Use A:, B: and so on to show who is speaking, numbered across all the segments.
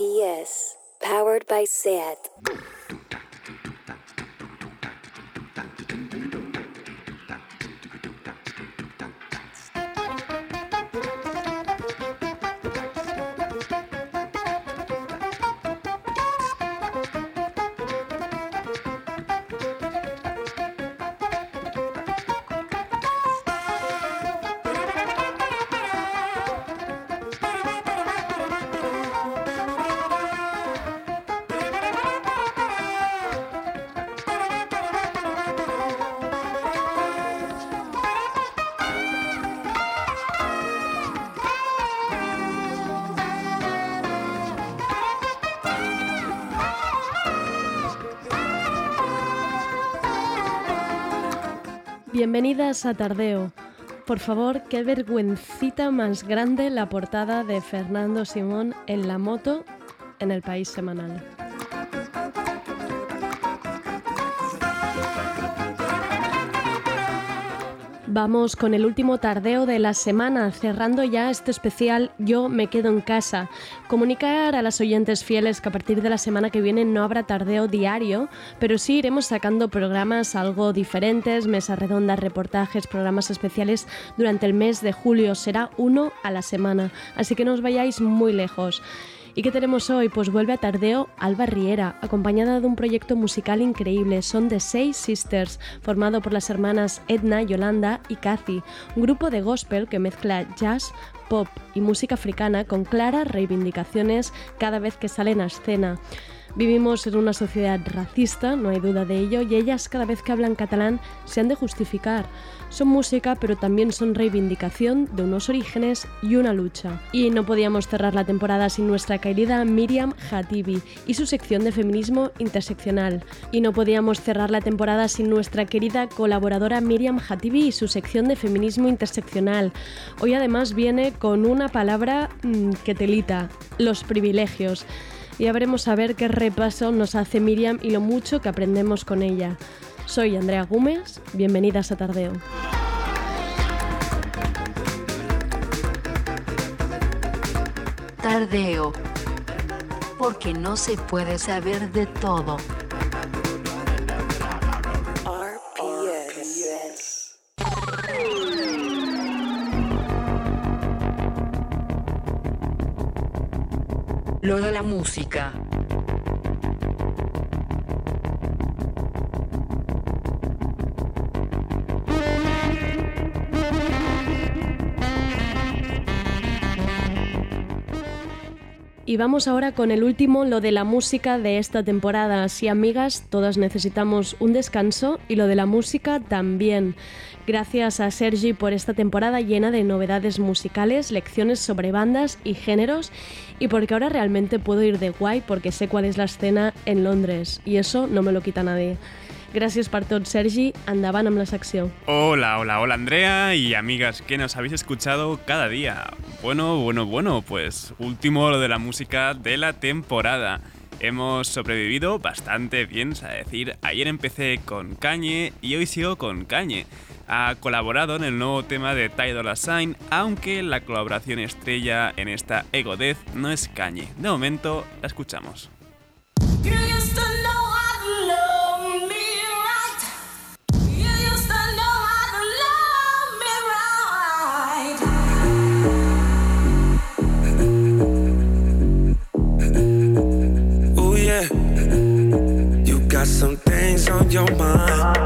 A: RPS, powered by SAT.
B: Bienvenidas a Tardeo. Por favor, qué vergüencita más grande la portada de Fernando Simón en la moto en el país semanal. Vamos con el último tardeo de la semana, cerrando ya este especial Yo me quedo en casa. Comunicar a las oyentes fieles que a partir de la semana que viene no habrá tardeo diario, pero sí iremos sacando programas algo diferentes, mesas redondas, reportajes, programas especiales durante el mes de julio. Será uno a la semana, así que no os vayáis muy lejos. ¿Y qué tenemos hoy? Pues vuelve a Tardeo Alba Riera, acompañada de un proyecto musical increíble. Son The Seis Sisters, formado por las hermanas Edna, Yolanda y Kathy, un grupo de gospel que mezcla jazz, pop y música africana con claras reivindicaciones cada vez que salen a escena. Vivimos en una sociedad racista, no hay duda de ello, y ellas cada vez que hablan catalán se han de justificar. Son música, pero también son reivindicación de unos orígenes y una lucha. Y no podíamos cerrar la temporada sin nuestra querida Miriam Hatibi y su sección de feminismo interseccional. Y no podíamos cerrar la temporada sin nuestra querida colaboradora Miriam Hatibi y su sección de feminismo interseccional. Hoy además viene con una palabra mmm, que telita, los privilegios y ya veremos a ver qué repaso nos hace Miriam y lo mucho que aprendemos con ella. Soy Andrea Gómez, bienvenidas a Tardeo.
C: Tardeo, porque no se puede saber de todo. Lo de la música.
B: Y vamos ahora con el último, lo de la música de esta temporada. Sí, amigas, todas necesitamos un descanso y lo de la música también. Gracias a Sergi por esta temporada llena de novedades musicales, lecciones sobre bandas y géneros y porque ahora realmente puedo ir de guay porque sé cuál es la escena en Londres y eso no me lo quita nadie. Gràcies per tot, Sergi. Endavant amb la secció.
D: Hola, hola, hola, Andrea y amigas que nos habéis escuchado cada día. Bueno, bueno, bueno, pues último de la música de la temporada. Hemos sobrevivido bastante bien, es decir, ayer empecé con Cañe y hoy sigo con Cañe. Ha colaborado en el nuevo tema de Ty Dolla Sign, aunque la colaboración estrella en esta Ego Death no es Cañe. De momento, la escuchamos.
E: Got some things on your mind.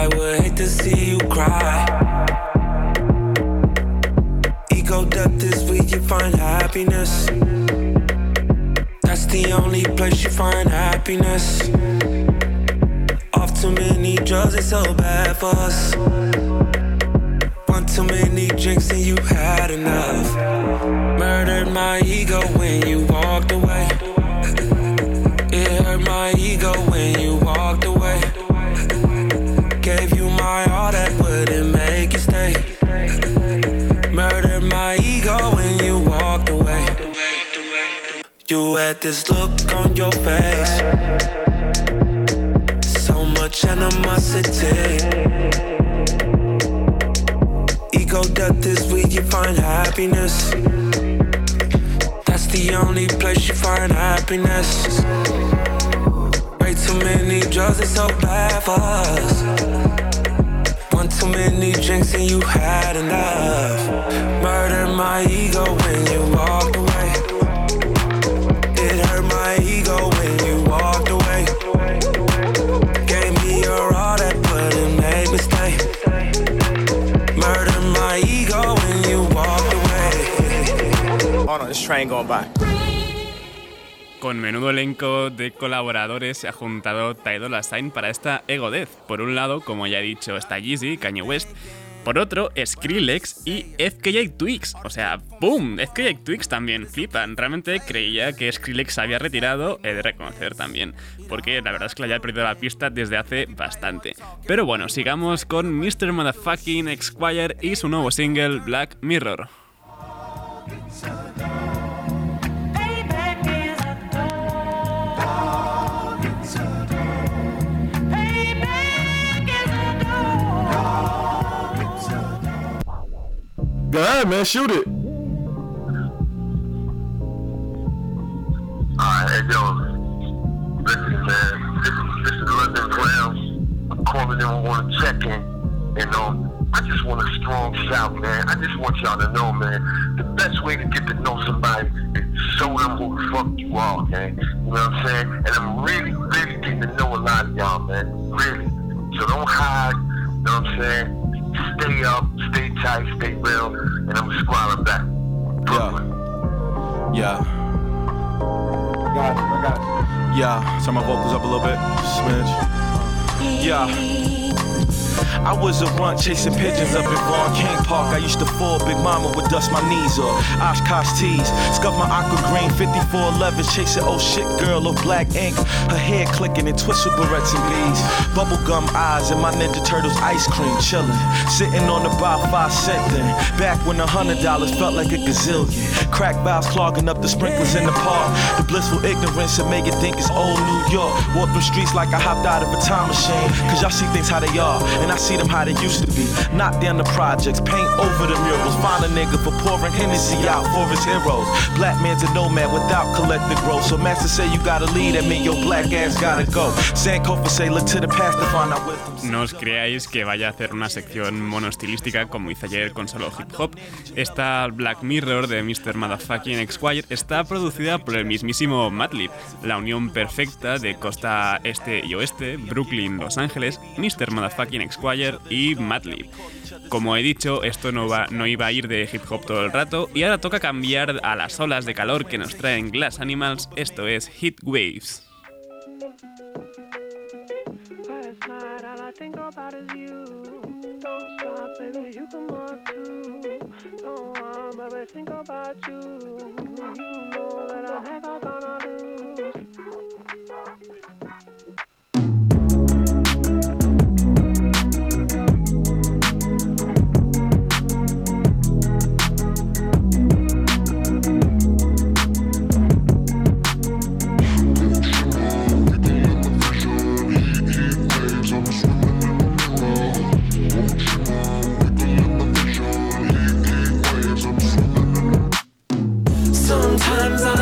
E: I would hate to see you cry. Ego death is where you find happiness. That's the only place you find happiness. Off too many drugs, it's so bad for us. One too many drinks and you had enough. Murdered my ego when you walked away. My ego when you walked away. Gave you my all that wouldn't make you stay. Murdered my ego when you walked away. You had this look on your face. So much animosity. Ego death is where you find happiness That's the only place you find happiness. Too many drugs, it's so bad for us. One too many drinks and you had enough. Murder my ego when you walked away. It hurt my ego when you walked away. Gave me your all that wouldn't make me stay. Murder my ego when you walked away.
F: Hold on, this train going by.
D: Con menudo elenco de colaboradores se ha juntado Ty Dolla para esta Ego Death. Por un lado, como ya he dicho, está Yeezy, Kanye West. Por otro, Skrillex y FKJ Twigs. O sea, ¡boom! FKJ Twigs también flipan. Realmente creía que Skrillex se había retirado, he de reconocer también. Porque la verdad es que le había perdido la pista desde hace bastante. Pero bueno, sigamos con Mr. Motherfucking Esquire y su nuevo single Black Mirror.
G: Go ahead, man. Shoot it.
H: Alright, hey yo, listen man, this, this is London Brown. I'm calling in, I want to check in, and um, I just want a strong shout, man. I just want y'all to know, man, the best way to get to know somebody is show them who the fuck you are, man. You know what I'm saying? And I'm really, really getting to know a lot of y'all, man. Really. So don't hide. You know what I'm saying? Stay up, stay tight, stay real, and I'm squalling back. Brooklyn.
G: Yeah. Got it. I got it. Yeah. Turn my vocals up a little bit. Smidge. Yeah. I was a runt chasing pigeons up in Vaughn King Park. I used to fall, Big Mama would dust my knees off. Oshkosh tees, scuff my aqua green 5411, chasing oh shit girl of black ink. Her hair clicking and twist with barrettes and beads. Bubblegum eyes and my Ninja Turtles ice cream chilling. Sitting on the bar five cent. Back when a hundred dollars felt like a gazillion. Crack valves clogging up the sprinklers in the park. The blissful ignorance that make it think it's old New York. Walk through streets like I hopped out of a time machine. Cause y'all see things how they are. And I see them how they used to be. Knock down the projects, paint over the murals. Find a nigga for pouring out for his heroes. Black man's a nomad without. So master say you gotta lead, black ass gotta go. To the past.
D: No os creáis que vaya a hacer una sección monoestilística como hice ayer con solo hip hop. Esta Black Mirror de Mr. Motherfucking Esquire está producida por el mismísimo Madlib, la unión perfecta de costa este y oeste, Brooklyn, Los Ángeles, Mr. Motherfucking Esquire y Madlib. Como he dicho, esto no, va, no iba a ir de hip hop todo el rato y ahora toca cambiar a las olas de calor que nos traen Glass Animals, esto es Heat Waves.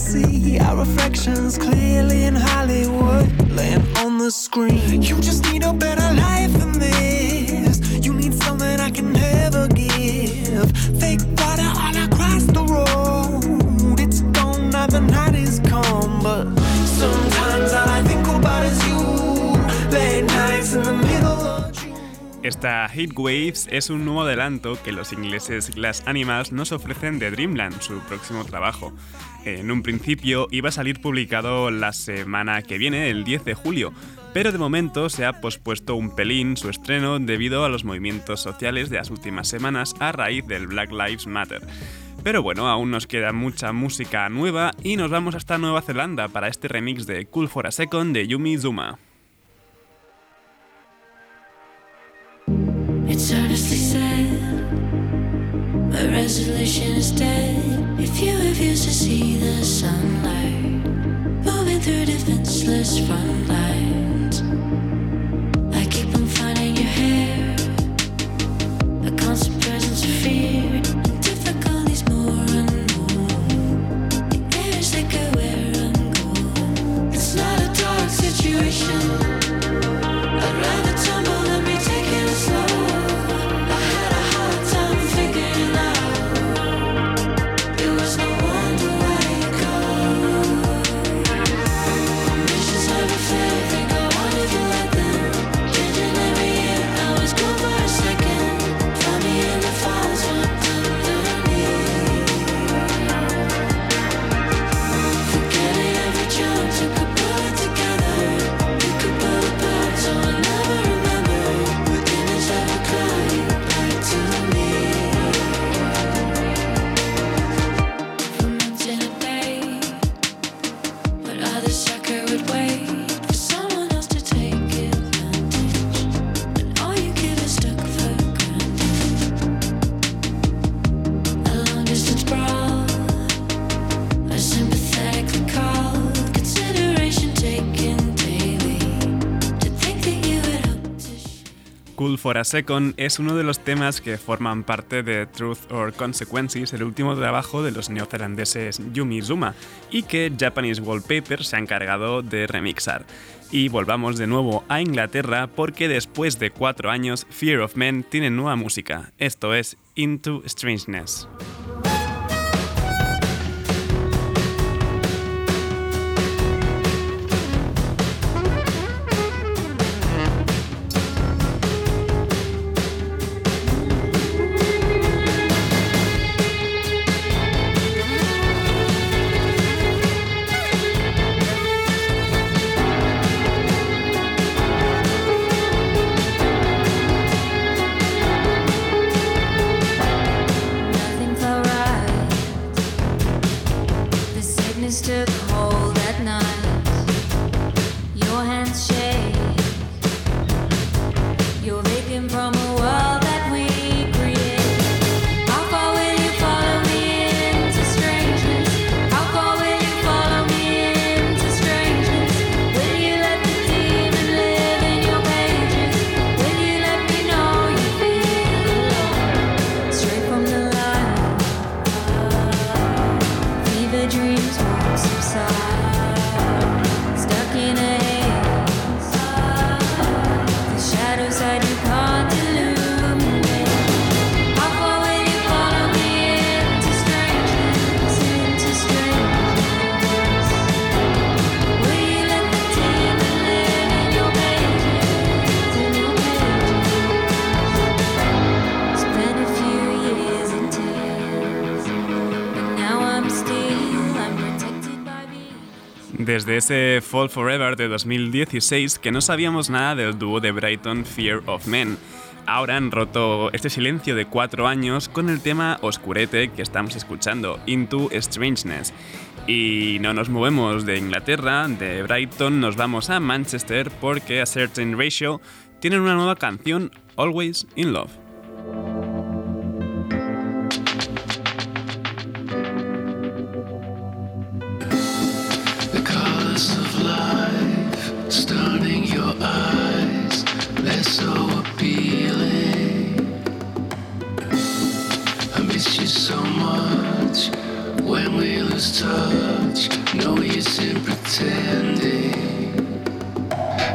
I: see our reflections clearly in Hollywood, laying on the screen. You just need a better life than this. You need I can never give. Fake water all across the road. It's gone night is come, but sometimes all I think about is you.
D: Esta Heat Waves es un nuevo adelanto que los ingleses Glass Animals nos ofrecen de Dreamland, su próximo trabajo. En un principio iba a salir publicado la semana que viene, el 10 de julio, pero de momento se ha pospuesto un pelín su estreno debido a los movimientos sociales de las últimas semanas a raíz del Black Lives Matter. Pero bueno, aún nos queda mucha música nueva y nos vamos hasta Nueva Zelanda para este remix de Cool for a Second de Yumi Zuma.
J: My resolution is dead. If you refuse to see the sunlight, moving through defenseless front lines, I keep on finding your hair. A constant presence of fear. And For a Second
D: es uno de los temas que forman parte de Truth or Consequences, el último trabajo de los neozelandeses Yumi Zuma, y que Japanese Wallpaper se ha encargado de remixar. Y volvamos de nuevo a Inglaterra porque después de cuatro años Fear of Men tiene nueva música, esto es Into Strangeness.
J: Took
D: ese Fall Forever de 2016 que no sabíamos nada del dúo de Brighton Fear of Men. Ahora han roto este silencio de cuatro años con el tema Oscurete que estamos escuchando, Into Strangeness. Y no nos movemos de Inglaterra, de Brighton, nos vamos a Manchester porque A Certain Ratio tienen una nueva canción, Always in Love.
K: Touch. No use in pretending.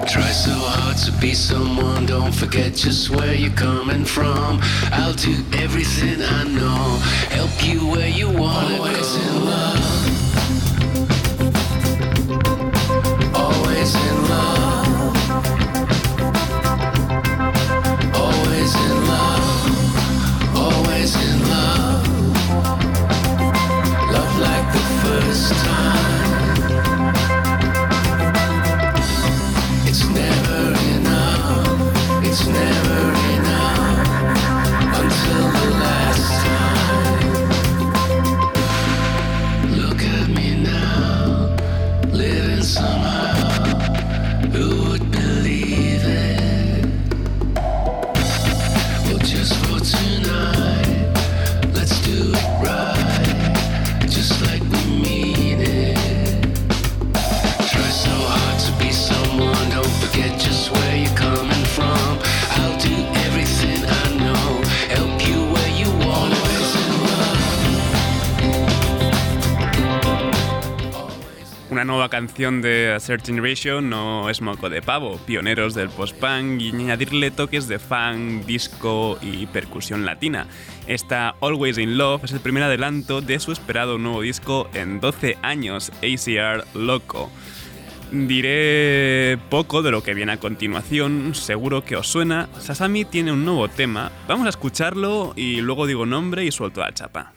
K: Try so hard to be someone, don't forget just where you're coming from. I'll do everything I know, help you where you want to Always in love.
D: Una nueva canción de A Certain Ratio no es moco de pavo, pioneros del post-punk y añadirle toques de funk, disco y percusión latina. Esta Always in Love es el primer adelanto de su esperado nuevo disco en 12 años, ACR Loco. Diré poco de lo que viene a continuación, seguro que os suena. Sasami tiene un nuevo tema, vamos a escucharlo y luego digo nombre y suelto la chapa.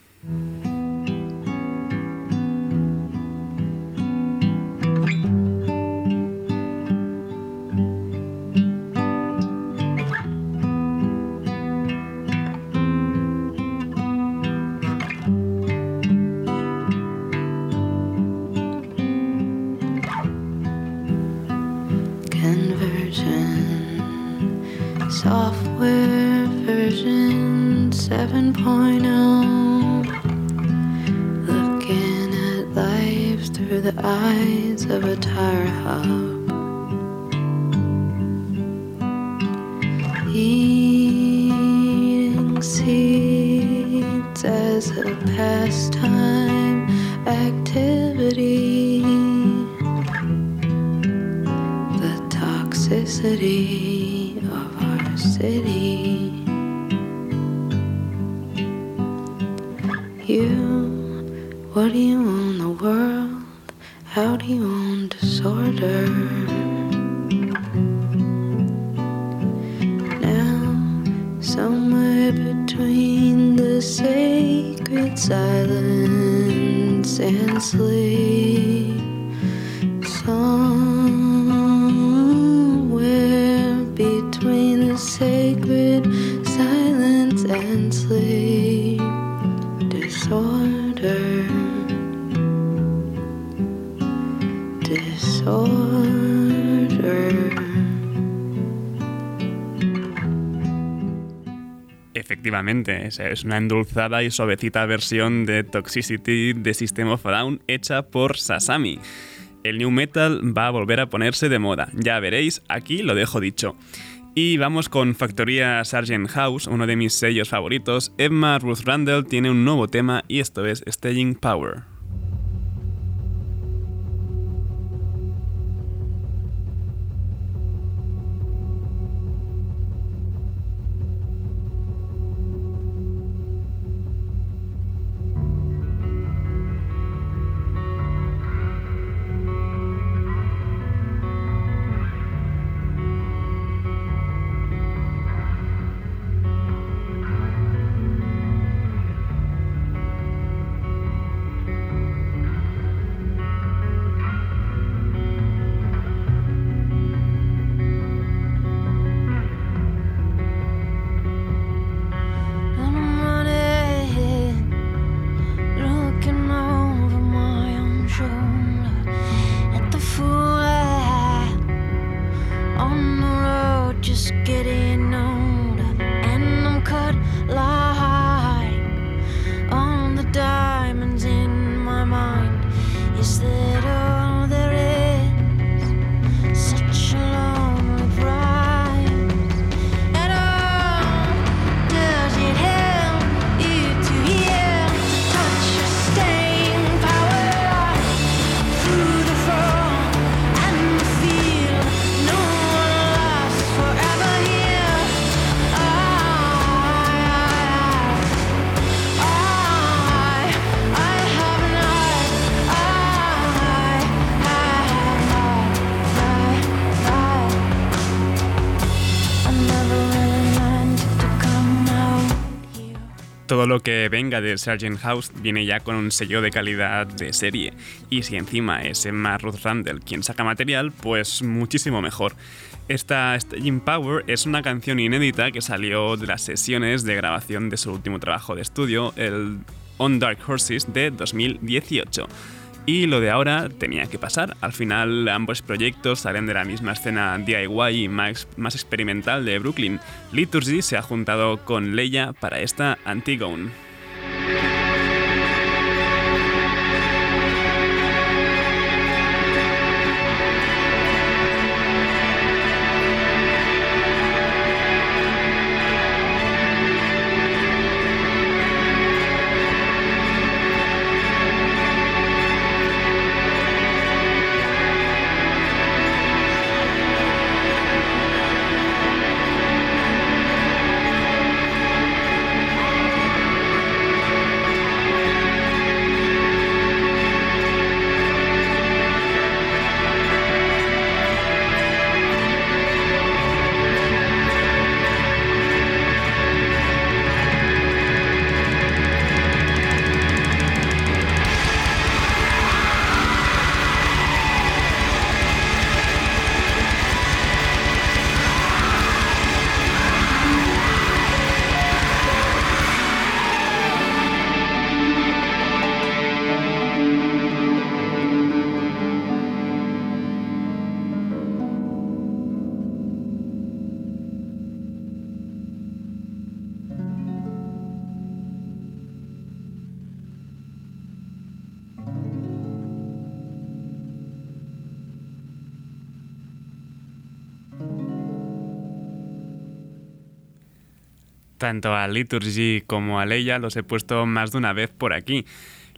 D: I Efectivamente, es una endulzada y suavecita versión de Toxicity de System of a Down hecha por Sasami. El new metal va a volver a ponerse de moda, ya veréis, aquí lo dejo dicho. Y vamos con Factoría Sargent House, uno de mis sellos favoritos. Emma Ruth Randall tiene un nuevo tema y esto es Staying Power. Que venga de Sargent House viene ya con un sello de calidad de serie. Y si encima es Emma Ruth Randall quien saca material, pues muchísimo mejor. Esta Staging Power es una canción inédita que salió de las sesiones de grabación de su último trabajo de estudio, el On Dark Horses de 2018. Y lo de ahora tenía que pasar. Al final ambos proyectos salen de la misma escena DIY y más, experimental de Brooklyn. Liturgy se ha juntado con Leia para esta Antigone. Tanto a Liturgy como a Leia los he puesto más de una vez por aquí.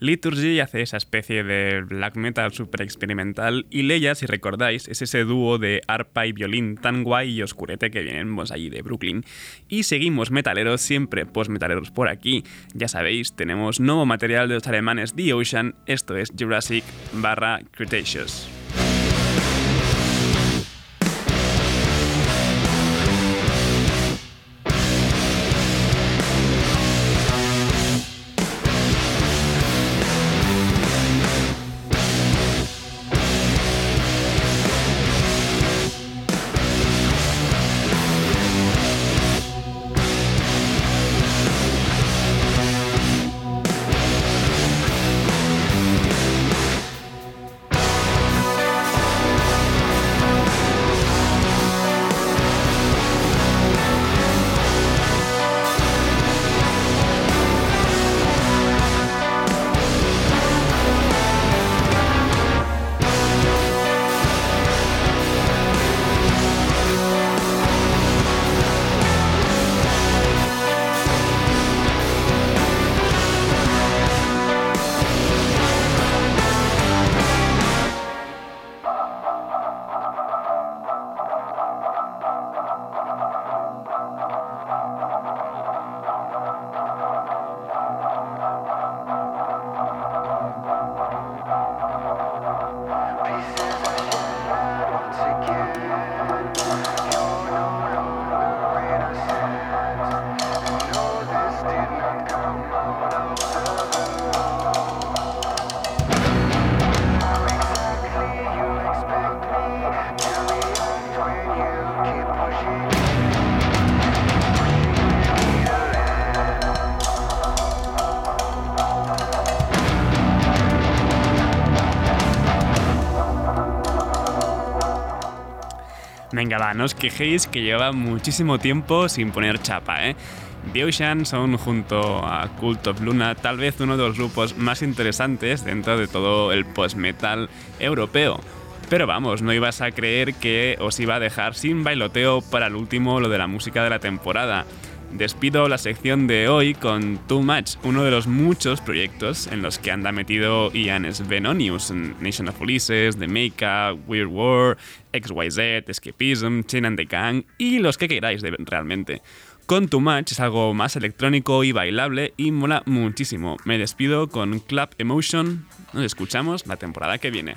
D: Liturgy hace esa especie de black metal super experimental y Leia, si recordáis, es ese dúo de arpa y violín tan guay y oscurete que vienen pues, allí de Brooklyn. Y seguimos metaleros, siempre post-metaleros por aquí. Ya sabéis, tenemos nuevo material de los alemanes The Ocean, esto es Jurassic barra Cretaceous. No os quejéis que lleva muchísimo tiempo sin poner chapa, ¿eh? The Ocean son, junto a Cult of Luna, tal vez uno de los grupos más interesantes dentro de todo el post-metal europeo. Pero vamos, no ibas a creer que os iba a dejar sin bailoteo para el último lo de la música de la temporada. Despido la sección de hoy con Too Much, uno de los muchos proyectos en los que anda metido Ian Svenonius, Nation of Ulysses, The Makeup, Weird War, XYZ, Escapism, Chain and the Gang y los que queráis realmente. Con Too Much es algo más electrónico y bailable y mola muchísimo. Me despido con Club Emotion. Nos escuchamos la temporada que viene.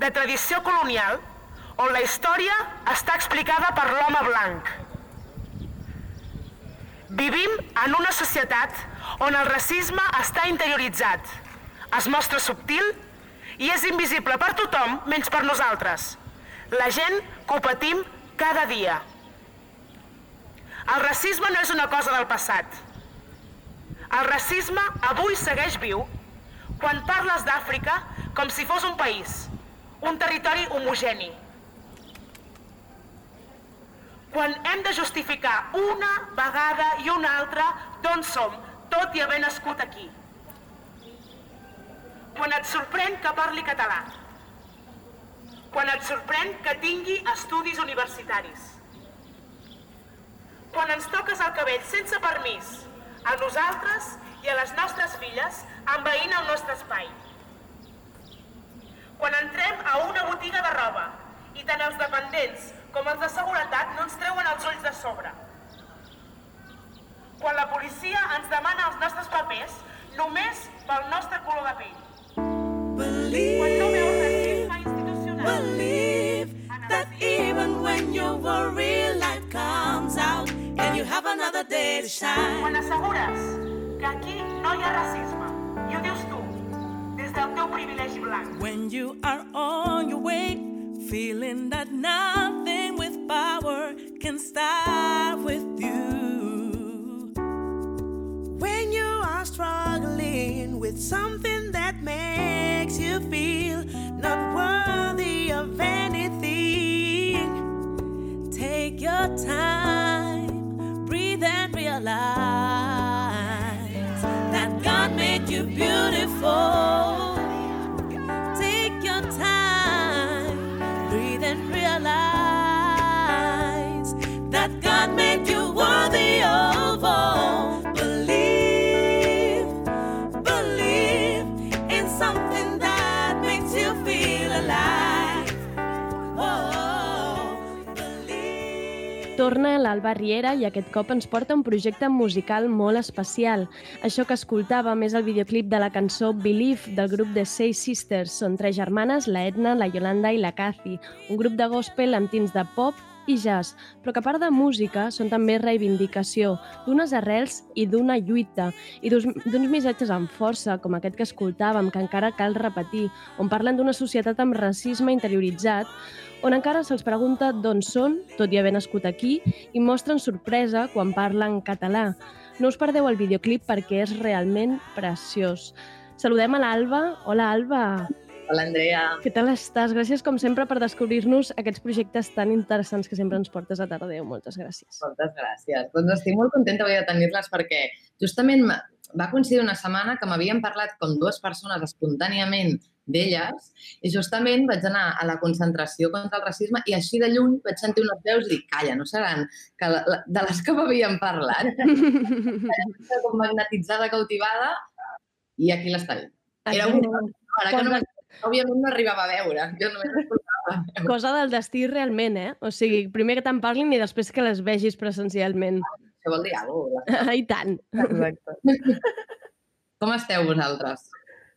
L: de tradició colonial on la història està explicada per l'home blanc. Vivim en una societat on el racisme està interioritzat, es mostra subtil
M: i és invisible per tothom menys per nosaltres. La gent que ho patim cada dia. El racisme no és una cosa del passat. El racisme avui segueix viu quan parles d'Àfrica com si fos un país, un territori homogeni. Quan hem de justificar una vegada i una altra d'on som, tot i haver nascut aquí. Quan et sorprèn que parli català. Quan et sorprèn que tingui estudis universitaris. Quan ens toques el cabell sense permís, a nosaltres i a les nostres filles, envaint el nostre espai. Quan entrem a una botiga de roba i tant els dependents com els de seguretat no ens treuen els ulls de sobre. Quan la policia ens demana els nostres papers només pel nostre color de pell. Quan no veu racisme institucional.
K: Believe that even when your real light comes out and you have another day to shine.
M: Quan assegures que aquí no hi ha racisme, i ho dius tu, teu privilegi blanc.
K: When you are on your way, feeling that nothing with power can stop with you. When you are struggling with something that makes you feel not worthy of anything, take your time, breathe and realize that God made you beautiful.
B: Torna l'Alba Riera i aquest cop ens porta un projecte musical molt especial. Això que escoltàvem és el videoclip de la cançó Believe del grup de Say Sisters. Són tres germanes, la Edna, la Yolanda i la Cathy, un grup de gospel amb tints de pop i jazz, però que a part de música són també reivindicació d'unes arrels i d'una lluita i d'uns missatges amb força, com aquest que escoltàvem, que encara cal repetir, on parlen d'una societat amb racisme interioritzat, on encara se'ls pregunta d'on són, tot i haver nascut aquí, i mostren sorpresa quan parlen català. No us perdeu el videoclip perquè és realment preciós. Saludem a l'Alba. Hola, Alba.
N: Hola, Andrea.
B: Què tal estàs? Gràcies, com sempre, per descobrir-nos aquests projectes tan interessants que sempre ens portes a Tardeu. Moltes gràcies.
N: Moltes gràcies. Doncs estic molt contenta avui de tenir-les perquè justament va coincidir una setmana que m'havien parlat com dues persones espontàniament d'elles i justament vaig anar a la concentració contra el racisme i així de lluny vaig sentir unes veus i dic, calla, no seran que la, la, de les que m'havien parlat. Com magnetitzada, cautivada i aquí les tenim. Era un... Ara que no òbviament no arribava a veure, jo només escoltava.
B: Cosa del destí realment, eh? O sigui, primer que te'n parlin i després que les vegis presencialment.
N: Això vol dir alguna cosa.
B: I tant.
O: Exacte.
N: Com esteu vosaltres?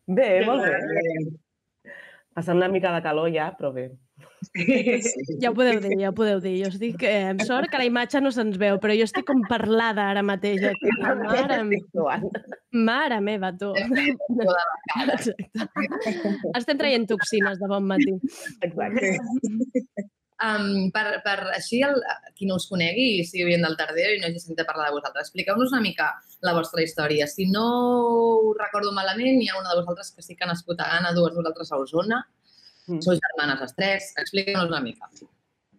O: Bé, molt bé. Passant una mica de calor ja, però bé.
B: Ja ho podeu dir, ja ho podeu dir. Jo estic... Eh, amb sort que la imatge no se'ns veu, però jo estic com parlada ara mateix. Aquí. Mare, mare meva, tu. Exacte. Estem traient toxines de bon matí.
O: Exacte.
N: Um, per, per així, el, qui no us conegui i sigui oient del Tardeo i no hagi sentit parlar de vosaltres, expliqueu-nos una mica la vostra història. Si no ho recordo malament, hi ha una de vosaltres que sí que ha nascut a Ghana, dues vosaltres a Osona, mm. sou germanes les tres, expliqueu-nos una mica.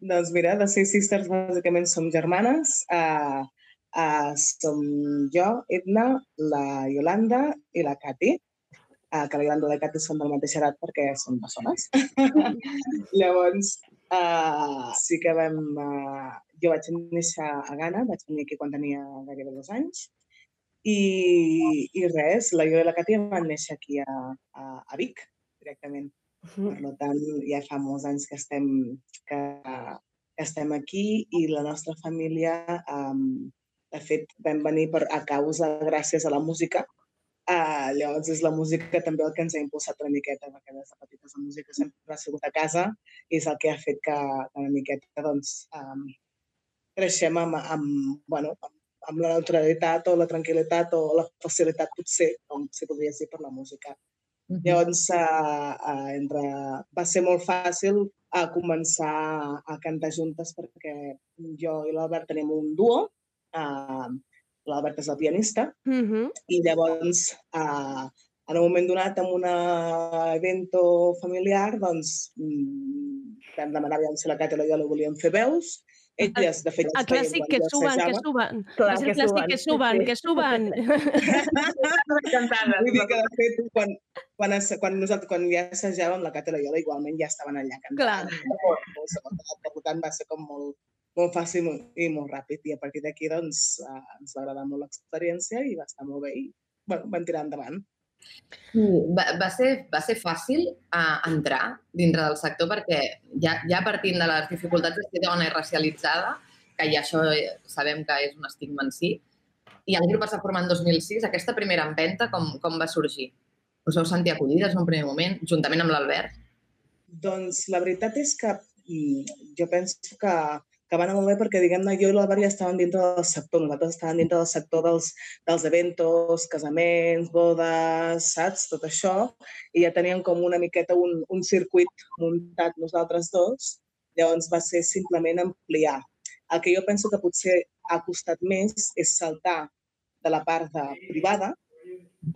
P: Doncs mira, de Six Sisters bàsicament som germanes. Uh, uh, som jo, Edna, la Yolanda i la Cati. Uh, que la Yolanda i la Cati són del mateix edat perquè són bessones. Llavors, uh, sí que vam... Uh, jo vaig néixer a Ghana, vaig venir aquí quan tenia gairebé dos anys. I, i res, la jo i la Cati van néixer aquí a, a, a Vic, directament. Per tant, ja fa molts anys que estem, que, que estem aquí i la nostra família, um, de fet, vam venir per, a causa, gràcies a la música. Uh, llavors és la música també el que ens ha impulsat una miqueta, perquè des de petites la música sempre ha sigut a casa i és el que ha fet que, que una miqueta doncs, um, creixem amb, amb, bueno, amb, amb la neutralitat o la tranquil·litat o la facilitat potser, com si podria dir, per la música. Uh -huh. Llavors, uh, uh, entre... va ser molt fàcil a començar a cantar juntes perquè jo i l'Albert tenim un duo, uh, l'Albert és el pianista,
B: uh -huh.
P: i llavors uh, en un moment donat, en un evento familiar, doncs mm, vam demanar aviam si la Cata i la Iola volien fer veus. Elles, de fet,
B: el clàssic que suben, que suben.
O: Clar,
B: és el
O: que
B: clàssic que suben, que suben.
P: Vull dir que, de fet, quan, quan, quan, nosaltres, quan ja assajàvem, la Cata i la Iola igualment ja estaven allà cantant.
B: Clar.
P: Per tant, va ser com molt, molt fàcil i molt ràpid. I a partir d'aquí, doncs, ens va agradar molt l'experiència i va estar molt bé i bueno, vam tirar endavant.
N: Va, va, ser, va ser fàcil uh, entrar dintre del sector perquè ja, ja partint de les dificultats de ser dona i racialitzada, que ja això eh, sabem que és un estigma en si, i el grup es va formar en 2006, aquesta primera empenta com, com va sorgir? Us vau sentir acollides en un primer moment, juntament amb l'Albert?
P: Doncs la veritat és que mm, jo penso que, que va anar molt bé perquè, diguem-ne, jo i l'Albert ja estàvem dintre del sector. Nosaltres estàvem dintre del sector dels, dels eventos, casaments, bodes, saps? Tot això. I ja teníem com una miqueta un, un circuit muntat nosaltres dos. Llavors va ser simplement ampliar. El que jo penso que potser ha costat més és saltar de la part de privada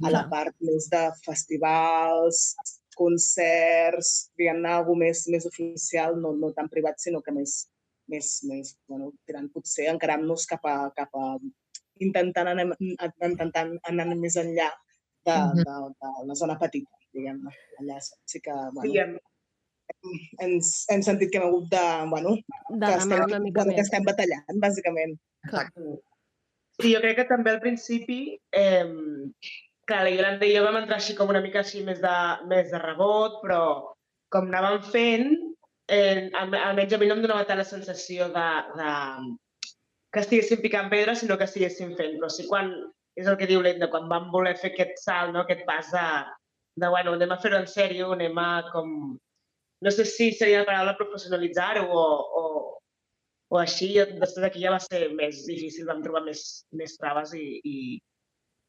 P: a la part més de festivals, concerts, diguem-ne, alguna més, més oficial, no, no tan privat, sinó que més, més, més bueno, tirant potser, encarant-nos cap a, cap a intentant anar, intentant anar més enllà de, de, de la zona petita, diguem-ne. Allà sí que, bueno,
L: Sí, em-
P: ens hem sentit que hem hagut de, bueno,
B: De
P: que, estem,
B: una mica
P: que estem batallant, bàsicament.
N: Exacte.
L: Sí, jo crec que també al principi, eh, clar, la Iolanda i jo vam entrar així com una mica així més de, més de rebot, però com anàvem fent, eh, al- almenys a mi no em donava tant la sensació de, de que estiguéssim picant pedra, sinó que estiguéssim fent. Però sí quan, és el que diu l'Edna, quan vam voler fer aquest salt, no? aquest pas de, de bueno, anem a fer-ho en sèrio, anem a com... No sé si seria la paraula professionalitzar-ho o, o, o així, després d'aquí ja va ser més difícil, vam trobar més, més traves i, i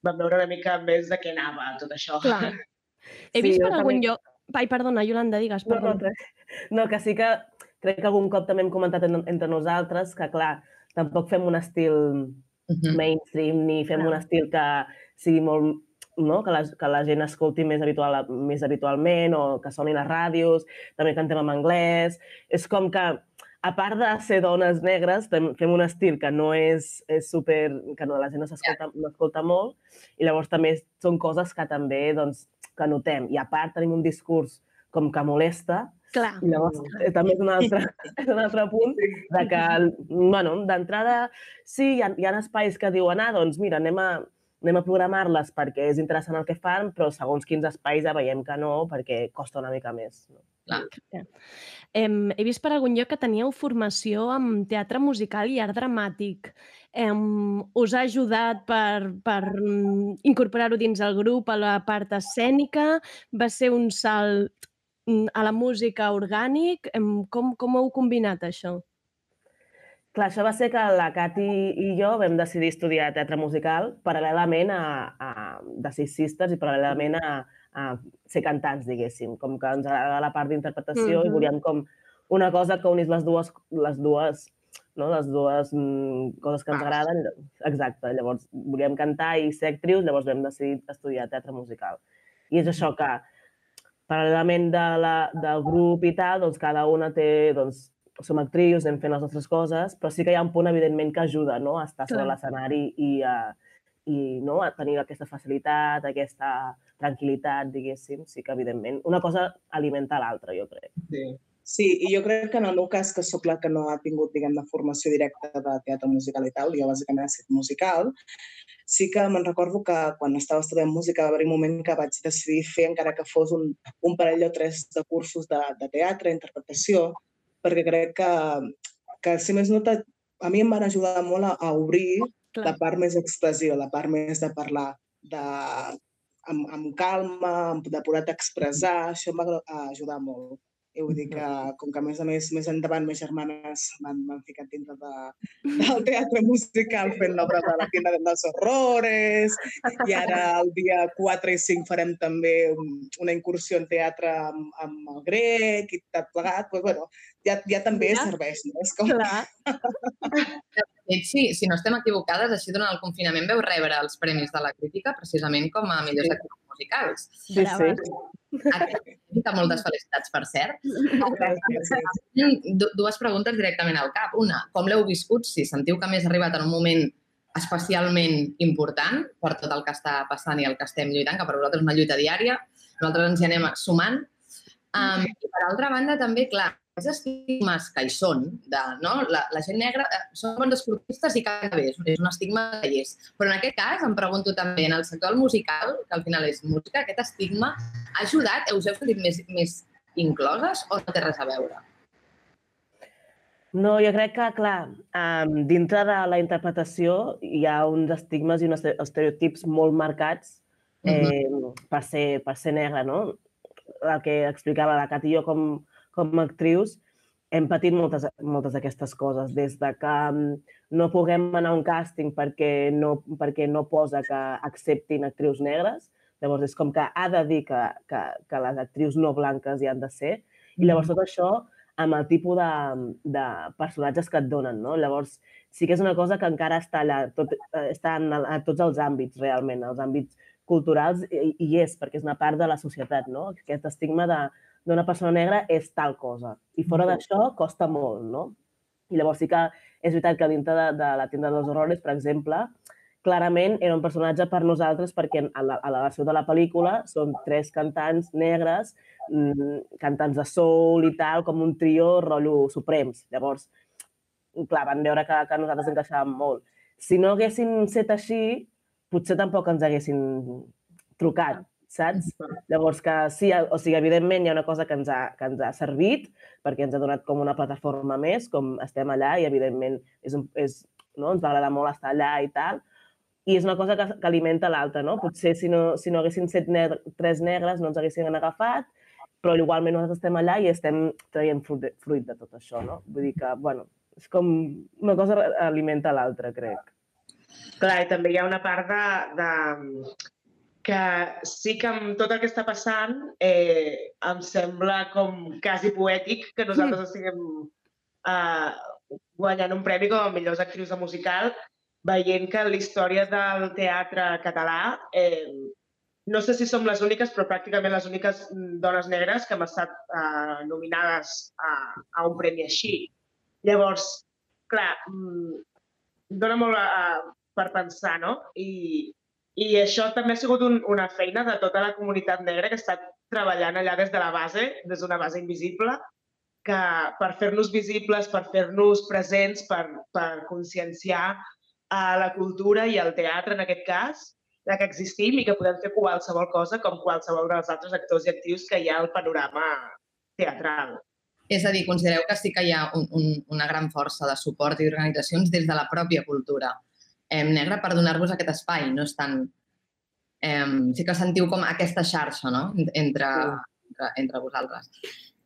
L: vam veure una mica més de què anava tot això.
B: Clar. He
O: Sí,
B: vist
O: jo
B: per algun
O: també-
B: lloc... Ai, perdona, Yolanda, digues,
O: No, no,
B: perdona.
O: res. no, que sí que crec que algun cop també hem comentat en, entre nosaltres que, clar, tampoc fem un estil mainstream ni fem un estil que sigui molt no? que, la, que la gent escolti més, habitual, més habitualment o que soni a les ràdios, també cantem en anglès. És com que, a part de ser dones negres, fem, un estil que no és, és super... que no, la gent no s'escolta no escolta molt i llavors també són coses que també doncs, que notem. I a part tenim un discurs com que molesta,
B: Clar.
O: i llavors eh, també és un altre, és un altre punt de que, bueno, d'entrada, sí, hi ha, hi ha espais que diuen, ah, doncs mira, anem a, anem a programar-les perquè és interessant el que fan, però segons quins espais ja veiem que no, perquè costa una mica més. No?
B: Ja. Em, he vist per algun lloc que teníeu formació en teatre musical i art dramàtic. Em, us ha ajudat per, per mm, incorporar-ho dins el grup a la part escènica? Va ser un salt mm, a la música orgànic? Em, com, com heu combinat això?
O: Clar, això va ser que la Cati i jo vam decidir estudiar teatre musical paral·lelament a, a de Six Sisters i paral·lelament a, a ser cantants, diguéssim. Com que ens agrada la part d'interpretació i
B: Mhm.
O: volíem com una cosa que unís les dues, les dues, no? les dues mm, coses que ens agraden. Exacte, llavors volíem cantar i ser actrius, llavors vam decidir estudiar teatre musical. I és això que, paral·lelament de la, del grup i tal, doncs cada una té, doncs, som actrius, anem fent les nostres coses, però sí que hi ha un punt, evidentment, que ajuda no? a estar sobre l'escenari i, a, i no? tenir aquesta facilitat, aquesta tranquil·litat, diguéssim. Sí que, evidentment, una cosa alimenta l'altra, jo crec.
P: Sí. Sí, i jo crec que en el meu cas, que sóc la que no ha tingut, diguem-ne, formació directa de teatre musical i tal, jo bàsicament he estat musical, sí que me'n recordo que quan estava estudiant música va haver un moment que vaig decidir fer, encara que fos un, un parell o tres de cursos de, de teatre, interpretació, perquè crec que, que si més no, a mi em van ajudar molt a, a obrir
B: Clar.
P: la part més expressiva, la part més de parlar de, amb, amb calma, amb, de poder-te expressar, això em va agra- ajudar molt. i vull dir que, com que a més a més, més endavant, mes germanes m'han ficat dintre de, del teatre musical fent l'obra de la Quina de los Horrores, i ara el dia 4 i 5 farem també un- una incursió en teatre amb, amb el grec i tot plegat, doncs, bueno, ja, ja també
N: Ja.
P: serveix, no? És com...
B: Clar.
N: Fet, sí, si no estem equivocades, així durant el confinament veu rebre els premis de la crítica precisament com a millors
P: Sí.
N: actors musicals.
O: Sí, sí.
N: Aquesta, moltes felicitats, per cert. Du- Dues preguntes directament al cap. Una, com l'heu viscut? Si sentiu que més ha arribat en un moment especialment important per tot el que està passant i el que estem lluitant, que per vosaltres és una lluita diària, nosaltres ens hi anem sumant. Um, I per altra banda, també, clar, els estigmes que hi són, de, no? la, la gent negra eh, són bons esportistes i cada bé, és, un estigma que hi és. Però en aquest cas, em pregunto també, en el sector musical, que al final és música, aquest estigma ha ajudat? Us heu sentit més, més incloses o no té res a veure?
O: No, jo crec que, clar, um, dintre de la interpretació hi ha uns estigmes i uns este- estereotips molt marcats eh, per, ser, per ser negra, no? El que explicava la Cat i jo com, com a actrius, hem patit moltes, moltes d'aquestes coses, des de que mm, no puguem anar a un càsting perquè no, perquè no posa que acceptin actrius negres, llavors és com que ha de dir que, que, que les actrius no blanques hi han de ser, i llavors tot això amb el tipus de, de personatges que et donen, no? Llavors, sí que és una cosa que encara està allà, tot, eh, està en, a tots els àmbits, realment, els àmbits culturals, i, i és, perquè és una part de la societat, no? Aquest estigma de d'una persona negra és tal cosa. I fora d'això costa molt, no? I llavors sí que és veritat que dintre de, de la tenda dels horrores, per exemple, clarament era un personatge per nosaltres perquè a la, a la versió de la pel·lícula són tres cantants negres, mm, cantants de soul i tal, com un trio rotllo suprems. Llavors, clar, van veure que, que nosaltres encaixàvem molt. Si no haguessin set així, potser tampoc ens haguessin trucat, saps? Llavors que sí, o sigui, evidentment hi ha una cosa que ens ha, que ens ha servit perquè ens ha donat com una plataforma més, com estem allà i evidentment és, un, és, no? ens va agradar molt estar allà i tal, i és una cosa que, que alimenta l'altra, no? Potser si no, si no haguessin set negre, tres negres no ens haguessin agafat, però igualment nosaltres estem allà i estem traient fruit de, fruit de tot això, no? Vull dir que, bueno, és com una cosa alimenta l'altra, crec.
L: Clar, i també hi ha una part de, de que sí que amb tot el que està passant eh, em sembla com quasi poètic que nosaltres estiguem eh, guanyant un premi com a millors actrius de musical veient que la història del teatre català eh, no sé si som les úniques, però pràcticament les úniques dones negres que hem estat eh, nominades a, a un premi així. Llavors, clar, mm, dona molt a, a, per pensar, no? I, i això també ha sigut un, una feina de tota la comunitat negra que estat treballant allà des de la base, des d'una base invisible, que per fer-nos visibles, per fer-nos presents, per, per conscienciar a la cultura i al teatre, en aquest cas, de que existim i que podem fer qualsevol cosa com qualsevol dels altres actors i actius que hi ha al panorama teatral.
N: És a dir, considereu que sí que hi ha un, un, una gran força de suport i organitzacions des de la pròpia cultura eh, negra per donar-vos aquest espai. No és tan... Eh, sí que sentiu com aquesta xarxa no? entre, entre, entre vosaltres.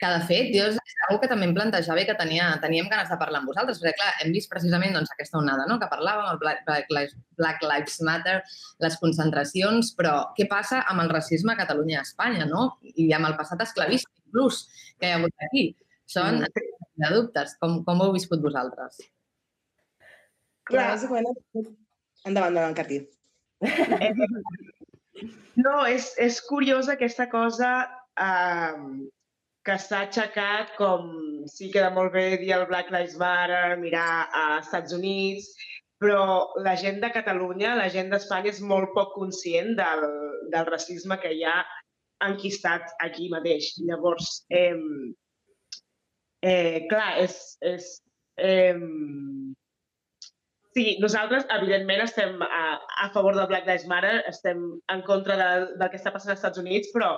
N: Que, de fet, jo és una que també em plantejava i que tenia, teníem ganes de parlar amb vosaltres, perquè, clar, hem vist precisament doncs, aquesta onada no? que parlàvem, el Black, Black, Lives, Black Lives Matter, les concentracions, però què passa amb el racisme a Catalunya i a Espanya, no? I amb el passat esclavista, inclús, que hi ha hagut aquí. Són de dubtes. Com, com ho heu viscut vosaltres?
P: Clar, bàsicament... Endavant, endavant, Cati.
L: No, és, és curiosa aquesta cosa eh, que s'ha aixecat com sí queda molt bé dir el Black Lives Matter, mirar a Estats Units, però la gent de Catalunya, la gent d'Espanya és molt poc conscient del, del racisme que hi ha enquistat aquí mateix. Llavors, eh, eh, clar, és, és eh, Sí, nosaltres, evidentment, estem a, a favor del Black Lives Matter, estem en contra de, del que està passant als Estats Units, però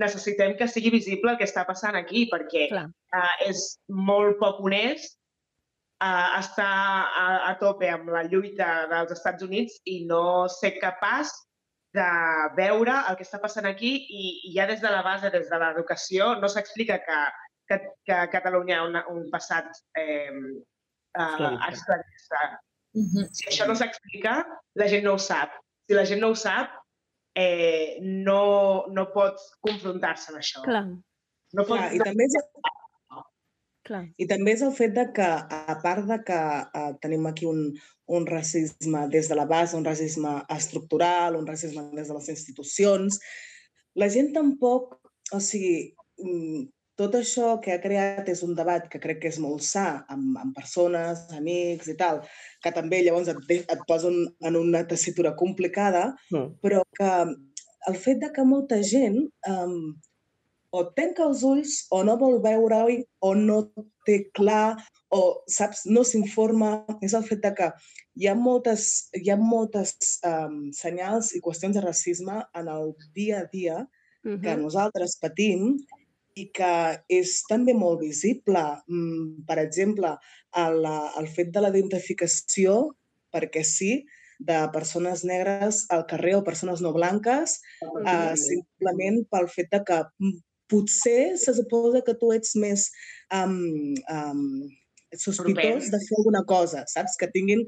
L: necessitem que sigui visible el que està passant aquí, perquè uh, és molt poc honest uh, estar a, a tope amb la lluita dels Estats Units i no ser capaç de veure el que està passant aquí i, i ja des de la base, des de l'educació, no s'explica que, que, que Catalunya ha una, un passat eh, uh,
O: Esclavista.
L: Esclavista. Si això no s'explica, la gent no ho sap. Si la gent no ho sap, eh, no, no pot confrontar-se amb això.
B: Clar,
L: No pot...
P: Clar, i també és,
B: clar.
P: I també és el fet de que, a part de que eh, tenim aquí un, un racisme des de la base, un racisme estructural, un racisme des de les institucions, la gent tampoc, o sigui, mm, tot això que ha creat és un debat que crec que és molt sa amb, amb persones, amics i tal, que també llavors et, et posa en, una tessitura complicada,
O: Mm.
P: però que el fet de que molta gent um, o tanca els ulls o no vol veure-hi o no té clar o saps, no s'informa, és el fet de que hi ha moltes, hi ha moltes um, senyals i qüestions de racisme en el dia a dia que
B: Mhm.
P: nosaltres patim i que és també molt visible. Mm, Per exemple, el, el fet de la identificació, perquè sí, de persones negres al carrer o persones no blanques, eh, simplement pel fet de que mm, potser se suposa que tu ets més um, um, sospitós de fer alguna cosa, saps? Que tinguin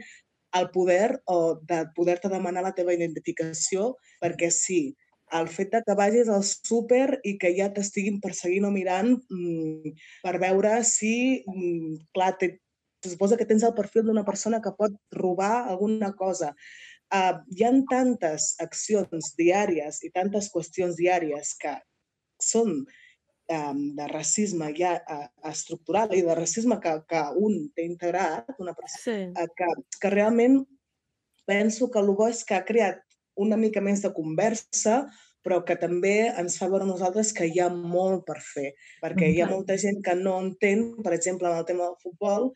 P: el poder o de poder-te demanar la teva identificació perquè sí, el fet de que vagis al súper i que ja t'estiguin perseguint o mirant mm, per veure si, mm, clar, te, suposa que tens el perfil d'una persona que pot robar alguna cosa. Uh, hi ha tantes accions diàries i tantes qüestions diàries que són um, de racisme ja uh, estructural i de racisme que, que un té integrat, una persona,
B: Sí.
P: uh, que, que realment penso que el bo és que ha creat una mica més de conversa, però que també ens fa veure a nosaltres que hi ha molt per fer, perquè hi ha molta gent que no entén, per exemple, en el tema del futbol,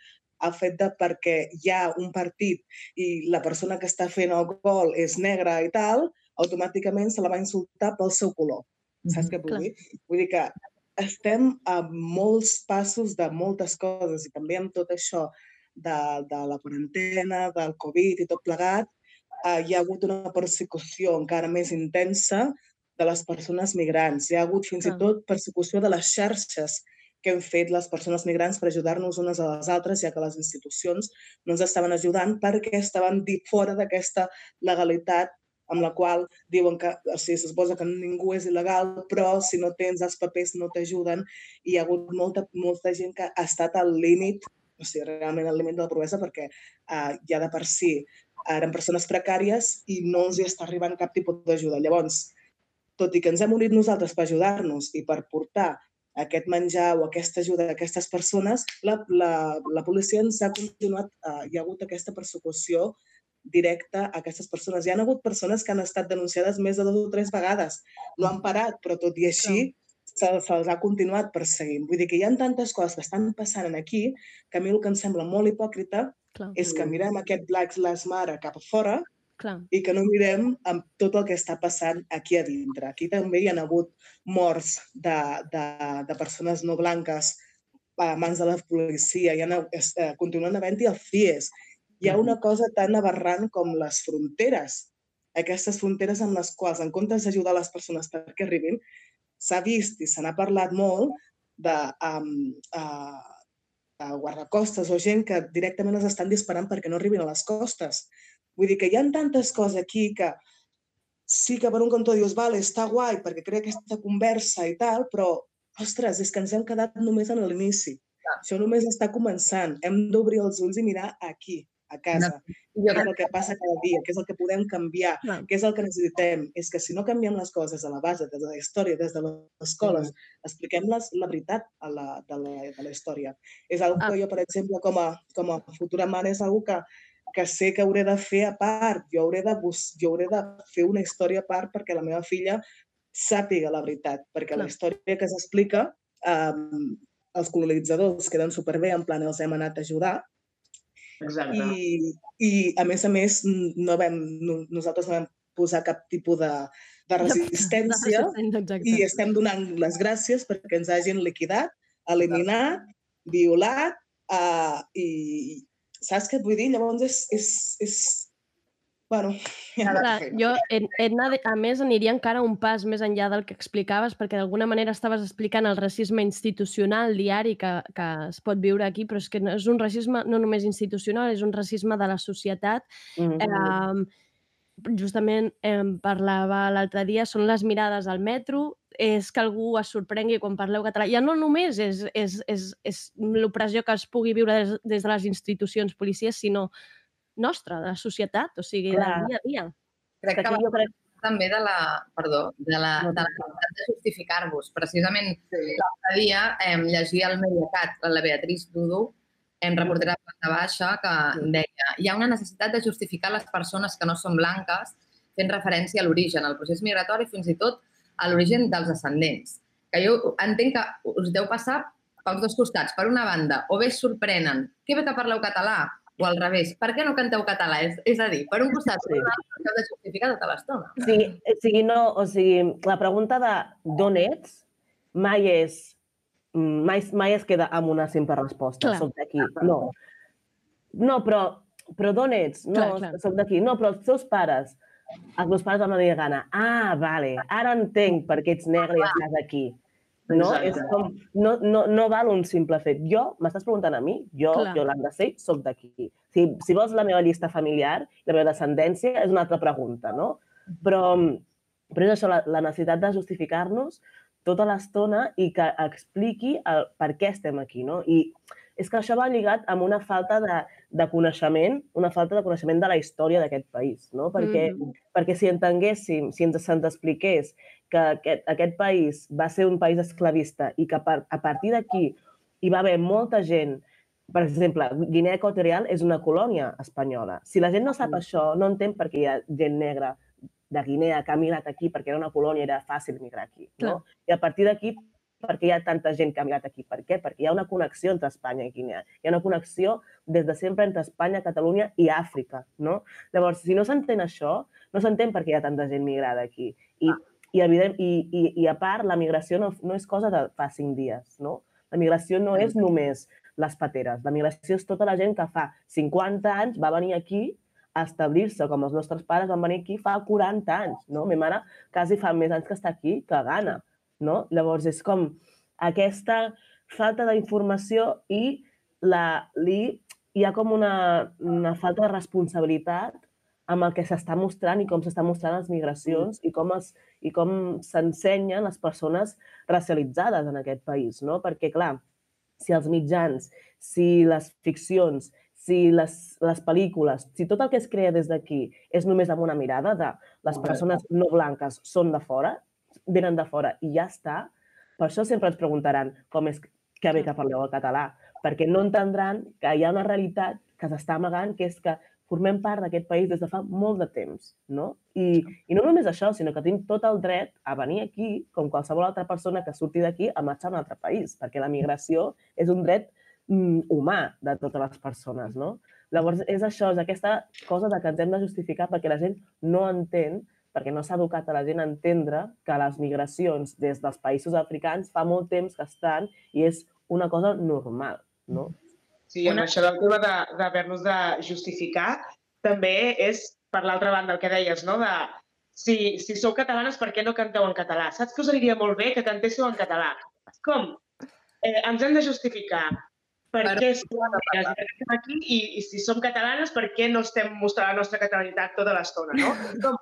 P: el fet de perquè hi ha un partit i la persona que està fent el gol és negra i tal, automàticament se la va insultar pel seu color. Saps què vull
B: Clar.
P: dir? Vull dir que estem a molts passos de moltes coses i també amb tot això de, de la quarantena, del Covid i tot plegat, eh, hi ha hagut una persecució encara més intensa de les persones migrants. Hi ha hagut fins i
B: Clar.
P: tot persecució de les xarxes que hem fet les persones migrants per ajudar-nos unes a les altres, ja que les institucions no ens estaven ajudant perquè estaven fora d'aquesta legalitat amb la qual diuen que, o sigui, se suposa que ningú és il·legal, però si no tens els papers no t'ajuden i hi ha hagut molta, molta gent que ha estat al límit, o sigui, realment al límit de la pobresa perquè uh, ja de per si eren persones precàries i no els hi està arribant cap tipus d'ajuda. Llavors, tot i que ens hem unit nosaltres per ajudar-nos i per portar aquest menjar o aquesta ajuda a aquestes persones, la, la, la policia ens ha continuat, uh, hi ha hagut aquesta persecució directa a aquestes persones. Hi ha hagut persones que han estat denunciades més de dues o tres vegades. No han parat, però tot i així se'ls se ha continuat perseguint. Vull dir que hi ha tantes coses que estan passant aquí que a mi el que em sembla molt hipòcrita
B: Clar.
P: és que mirem aquest Black Lives Matter cap a fora
B: Clar.
P: i que no mirem amb tot el que està passant aquí a dintre. Aquí també hi ha hagut morts de, de, de persones no blanques a mans de la policia, hi ha, es, eh, continuen havent-hi els CIES. Hi ha una cosa tan aberrant com les fronteres. Aquestes fronteres amb les quals, en comptes d'ajudar les persones perquè arribin, s'ha vist i se n'ha parlat molt de, um, uh, de guardacostes o gent que directament els estan disparant perquè no arribin a les costes. Vull dir que hi ha tantes coses aquí que sí que per un cantó dius, vale, està guai perquè crea aquesta conversa i tal, però, ostres, és que ens hem quedat només en l'inici. Això només està començant. Hem d'obrir els ulls i mirar aquí, a casa.
N: Jo
P: Què és el que passa cada dia? Què és el que podem canviar?
B: Clar.
P: Què és el que necessitem? És que si no canviem les coses a la base, des de la història, des de les escoles, expliquem-les la veritat a la, de, la, de la història. És una
B: Ah.
P: que jo, per exemple, com a, com a futura mare, és una que, que sé que hauré de fer a part. Jo hauré de, bus jo hauré de fer una història a part perquè la meva filla sàpiga la veritat, perquè
B: Clar.
P: la història que s'explica, um, els colonitzadors queden superbé, en plan els hem anat a ajudar,
L: Exacte.
P: i, i a més a més no vam, no, nosaltres no vam posar cap tipus de, de resistència
B: Exacte.
P: i estem donant les gràcies perquè ens hagin liquidat, eliminat, violat uh, i saps què et vull dir? Llavors és, és, és, Bueno, ja
B: Clar, jo, en- Edna, a més, aniria encara un pas més enllà del que explicaves, perquè d'alguna manera estaves explicant el racisme institucional diari que, que es pot viure aquí, però és que no és un racisme no només institucional, és un racisme de la societat.
O: Mhm.
B: Eh, justament em parlava l'altre dia, són les mirades al metro, és que algú es sorprengui quan parleu català. Ja no només és, és, és, és l'opressió que es pugui viure des, des de les institucions policies, sinó nostra, de la societat, o sigui,
N: Clar.
B: del dia a dia.
N: Crec que va també de la, perdó, de la, de la necessitat de justificar-vos. Precisament l'altre dia em llegia al Mediacat la Beatriz Dudu, em reportera de planta baixa, que deia hi ha una necessitat de justificar les persones que no són blanques fent referència a l'origen, al procés migratori, fins i tot a l'origen dels ascendents. Que jo entenc que us deu passar pels dos costats. Per una banda, o bé sorprenen, que bé que parleu català, o al revés, per què no canteu català? És, és a dir, per un costat, sí. per de justificar tota l'estona.
O: Sí, o sigui, no, o sigui, la pregunta de d'on ets mai és mai, mai es queda amb una simple resposta.
B: Clar.
O: Soc d'aquí. No. No, però, però d'on ets? No,
B: Clar, clar.
O: soc d'aquí. No, però els teus pares, els meus pares van venir a Ghana. Ah, vale, ara entenc per què ets negre i estàs aquí. No?
P: Exacte.
O: És com, no, no, no val un simple fet. Jo, m'estàs preguntant a mi, jo,
B: Clar.
O: Yolanda Sey, soc d'aquí. Si, si vols la meva llista familiar, la meva descendència, és una altra pregunta, no? Però, però és això, la, la necessitat de justificar-nos tota l'estona i que expliqui el, per què estem aquí, no? I és que això va lligat amb una falta de, de coneixement, una falta de coneixement de la història d'aquest país, no? Perquè,
B: Mhm.
O: perquè si entenguéssim, si ens se'ns expliqués que aquest, aquest país va ser un país esclavista i que per, a partir d'aquí hi va haver molta gent, per exemple, Guinea Equatorial és una colònia espanyola. Si la gent no sap això, no entén per què hi ha gent negra de Guinea que ha migrat aquí perquè era una colònia i era fàcil migrar aquí. No? I a partir d'aquí, per què hi ha tanta gent que ha migrat aquí? Per què? Perquè hi ha una connexió entre Espanya i Guinea. Hi ha una connexió des de sempre entre Espanya, Catalunya i Àfrica. No? Llavors, si no s'entén això, no s'entén per què hi ha tanta gent migrada aquí. I, i, evident, i, i, i a part, la migració no, no és cosa de fa cinc dies. No? La migració no és només les pateres. La migració és tota la gent que fa 50 anys va venir aquí a establir-se, com els nostres pares van venir aquí fa 40 anys. No? Ma mare quasi fa més anys que està aquí que a Ghana. No? Llavors, és com aquesta falta d'informació i la, li, hi ha com una, una falta de responsabilitat amb el que s'està mostrant i com s'està mostrant les migracions i com, es, i com s'ensenyen les persones racialitzades en aquest país. No? Perquè, clar, si els mitjans, si les ficcions, si les, les pel·lícules, si tot el que es crea des d'aquí és només amb una mirada de les persones no blanques són de fora, venen de fora i ja està, per això sempre ens preguntaran com és que bé que parleu el català, perquè no entendran que hi ha una realitat que s'està amagant, que és que formem part d'aquest país des de fa molt de temps, no? I, I no només això, sinó que tenim tot el dret a venir aquí, com qualsevol altra persona que surti d'aquí, a marxar a un altre país, perquè la migració és un dret mm, humà de totes les persones, no? Llavors, és això, és aquesta cosa de que ens hem de justificar perquè la gent no entén, perquè no s'ha educat a la gent a entendre que les migracions des dels països africans fa molt temps que estan i és una cosa normal, no?
L: Sí, amb això del tema de- d'haver-nos de, justificar, també és, per l'altra banda, el que deies, no? de si, si sou catalanes, per què no canteu en català? Saps que us aniria molt bé que cantéssiu en català? Com? Eh, ens hem de justificar per,
N: Per-
L: què som catalanes i per què estem aquí i, i si som catalanes, per què no estem mostrant la nostra catalanitat tota l'estona, no? Com,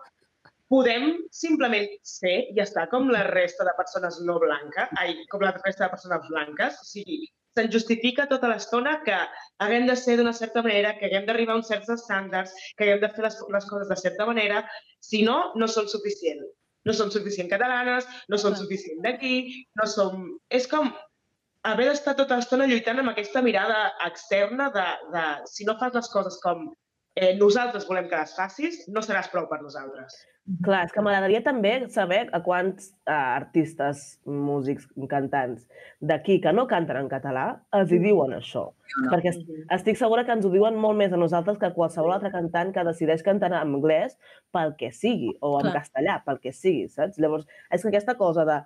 L: podem simplement ser i estar com la resta de persones no blanques, ai, com la resta de persones blanques, o sigui, se'n justifica tota l'estona que haguem de ser d'una certa manera, que haguem d'arribar a uns certs estàndards, que haguem de fer les, les coses de certa manera, si no, no són suficient. No som suficient catalanes, no som suficient d'aquí, no som... És com haver d'estar tota l'estona lluitant amb aquesta mirada externa de, de si no fas les coses com eh, nosaltres volem que les facis, no seràs prou per nosaltres.
O: Clar, és que m'agradaria també saber a quants uh, artistes, músics, cantants d'aquí que no canten en català els hi diuen això. Perquè es- estic segura que ens ho diuen molt més a nosaltres que a qualsevol altre cantant que decideix cantar en anglès pel que sigui, o en
B: Clar.
O: castellà, pel que sigui, saps? Llavors, és que aquesta cosa de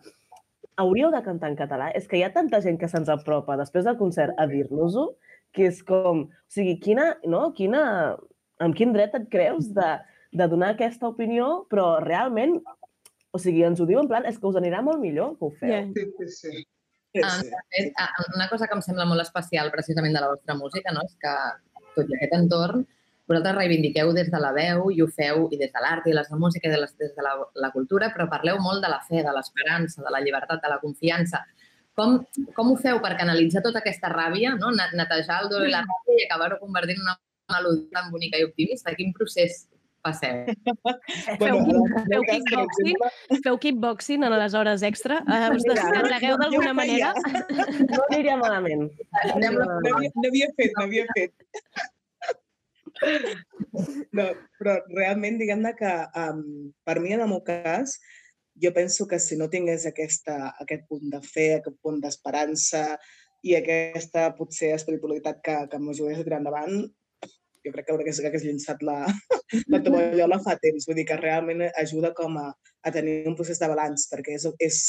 O: hauríeu de cantar en català, és que hi ha tanta gent que se'ns apropa després del concert a dir-nos-ho, que és com, o sigui, quina, no? Quina, amb quin dret et creus de, de donar aquesta opinió, però realment, o sigui, ens ho diu en plan, és que us anirà molt millor que ho feu.
B: Yeah.
L: Sí, sí, sí.
N: Ah, fet, ah, una cosa que em sembla molt especial precisament de la vostra música, no? és que tot i aquest entorn, vosaltres reivindiqueu des de la veu i ho feu i des de l'art i des de la música i de les, des de la, la cultura, però parleu molt de la fe, de l'esperança, de la llibertat, de la confiança. Com, com ho feu per canalitzar tota aquesta ràbia, no? Ne- netejar el dolor i la ràbia i acabar-ho convertint en una melodia tan bonica i optimista? Quin procés passeu?
B: Feu, feu, kickboxing, feu kickboxing en les hores extra? Uh, us descarregueu d'alguna manera?
O: No aniria malament.
P: N'havia n'havia fet, n'havia fet. No, però realment, diguem-ne que um, per mi, en el meu cas, jo penso que si no tingués aquesta, aquest punt de fe, aquest punt d'esperança i aquesta, potser, espiritualitat que, que m'ajudés a tirar endavant, jo crec que hagués, hagués llançat la, la tovallola fa temps. Vull dir que realment ajuda com a, a tenir un procés de balanç, perquè és, és,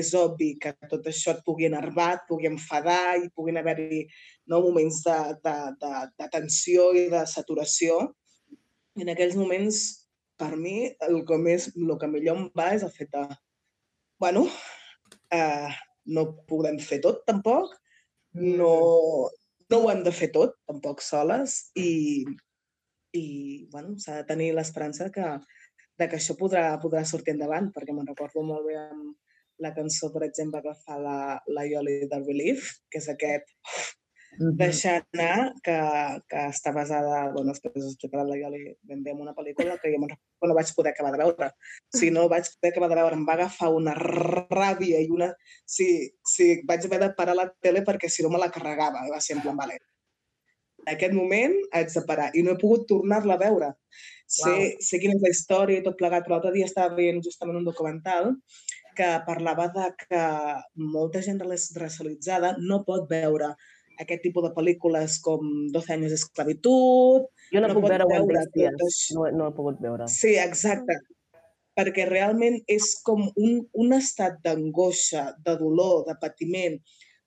P: és obvi que tot això et pugui enervar, et pugui enfadar i puguin haver-hi no, moments de, de, de, de tensió i de saturació. I en aquells moments, per mi, el que, més, el que millor em va és el fet de, bueno, eh, no podem fer tot tampoc, no, no ho hem de fer tot tampoc soles i, i bueno, s'ha de tenir l'esperança que, de que això podrà, podrà sortir endavant, perquè me'n recordo molt bé amb la cançó, per exemple, que fa la, la Yoli de Relief, que és aquest deixar anar, que, que està basada, bueno, després explicarà la Yoli ben bé en una pel·lícula que jo me'n no vaig poder acabar de veure. Si no vaig poder acabar de veure, em va agafar una ràbia i una... Sí, sí, vaig haver de parar la tele perquè si no me la carregava. I va ser en plan, vale, en aquest moment haig de parar i no he pogut tornar-la a veure. Sé,
N: Uau.
P: sé quina és la història i tot plegat, però l'altre dia estava veient justament un documental que parlava de que molta gent racialitzada no pot veure aquest tipus de pel·lícules com 12 anys d'esclavitud,
O: Jo no,
P: no
O: puc veure One
P: veure
O: Day Tears.
P: tot això.
O: No, no he pogut veure.
P: Sí, exacte. Perquè realment és com un, un estat d'angoixa, de dolor, de patiment,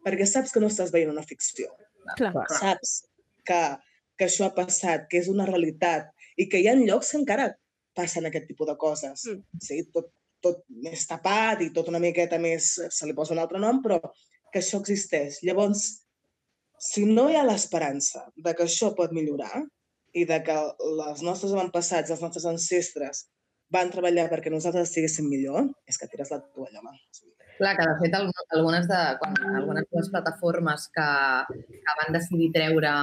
P: perquè saps que no estàs veient una ficció.
B: Clar.
P: Saps que, que això ha passat, que és una realitat i que hi ha llocs que encara passen aquest tipus de coses. Mm. Sí, tot, tot més tapat i tot una miqueta més, se li posa un altre nom, però que això existeix. Llavors, si no hi ha l'esperança de que això pot millorar i de que els nostres avantpassats, els nostres ancestres van treballar perquè nosaltres estiguéssim millor, és que tires la tovallola.
N: Clar, que de fet al- algunes de, quan, algunes de les plataformes que, que van decidir treure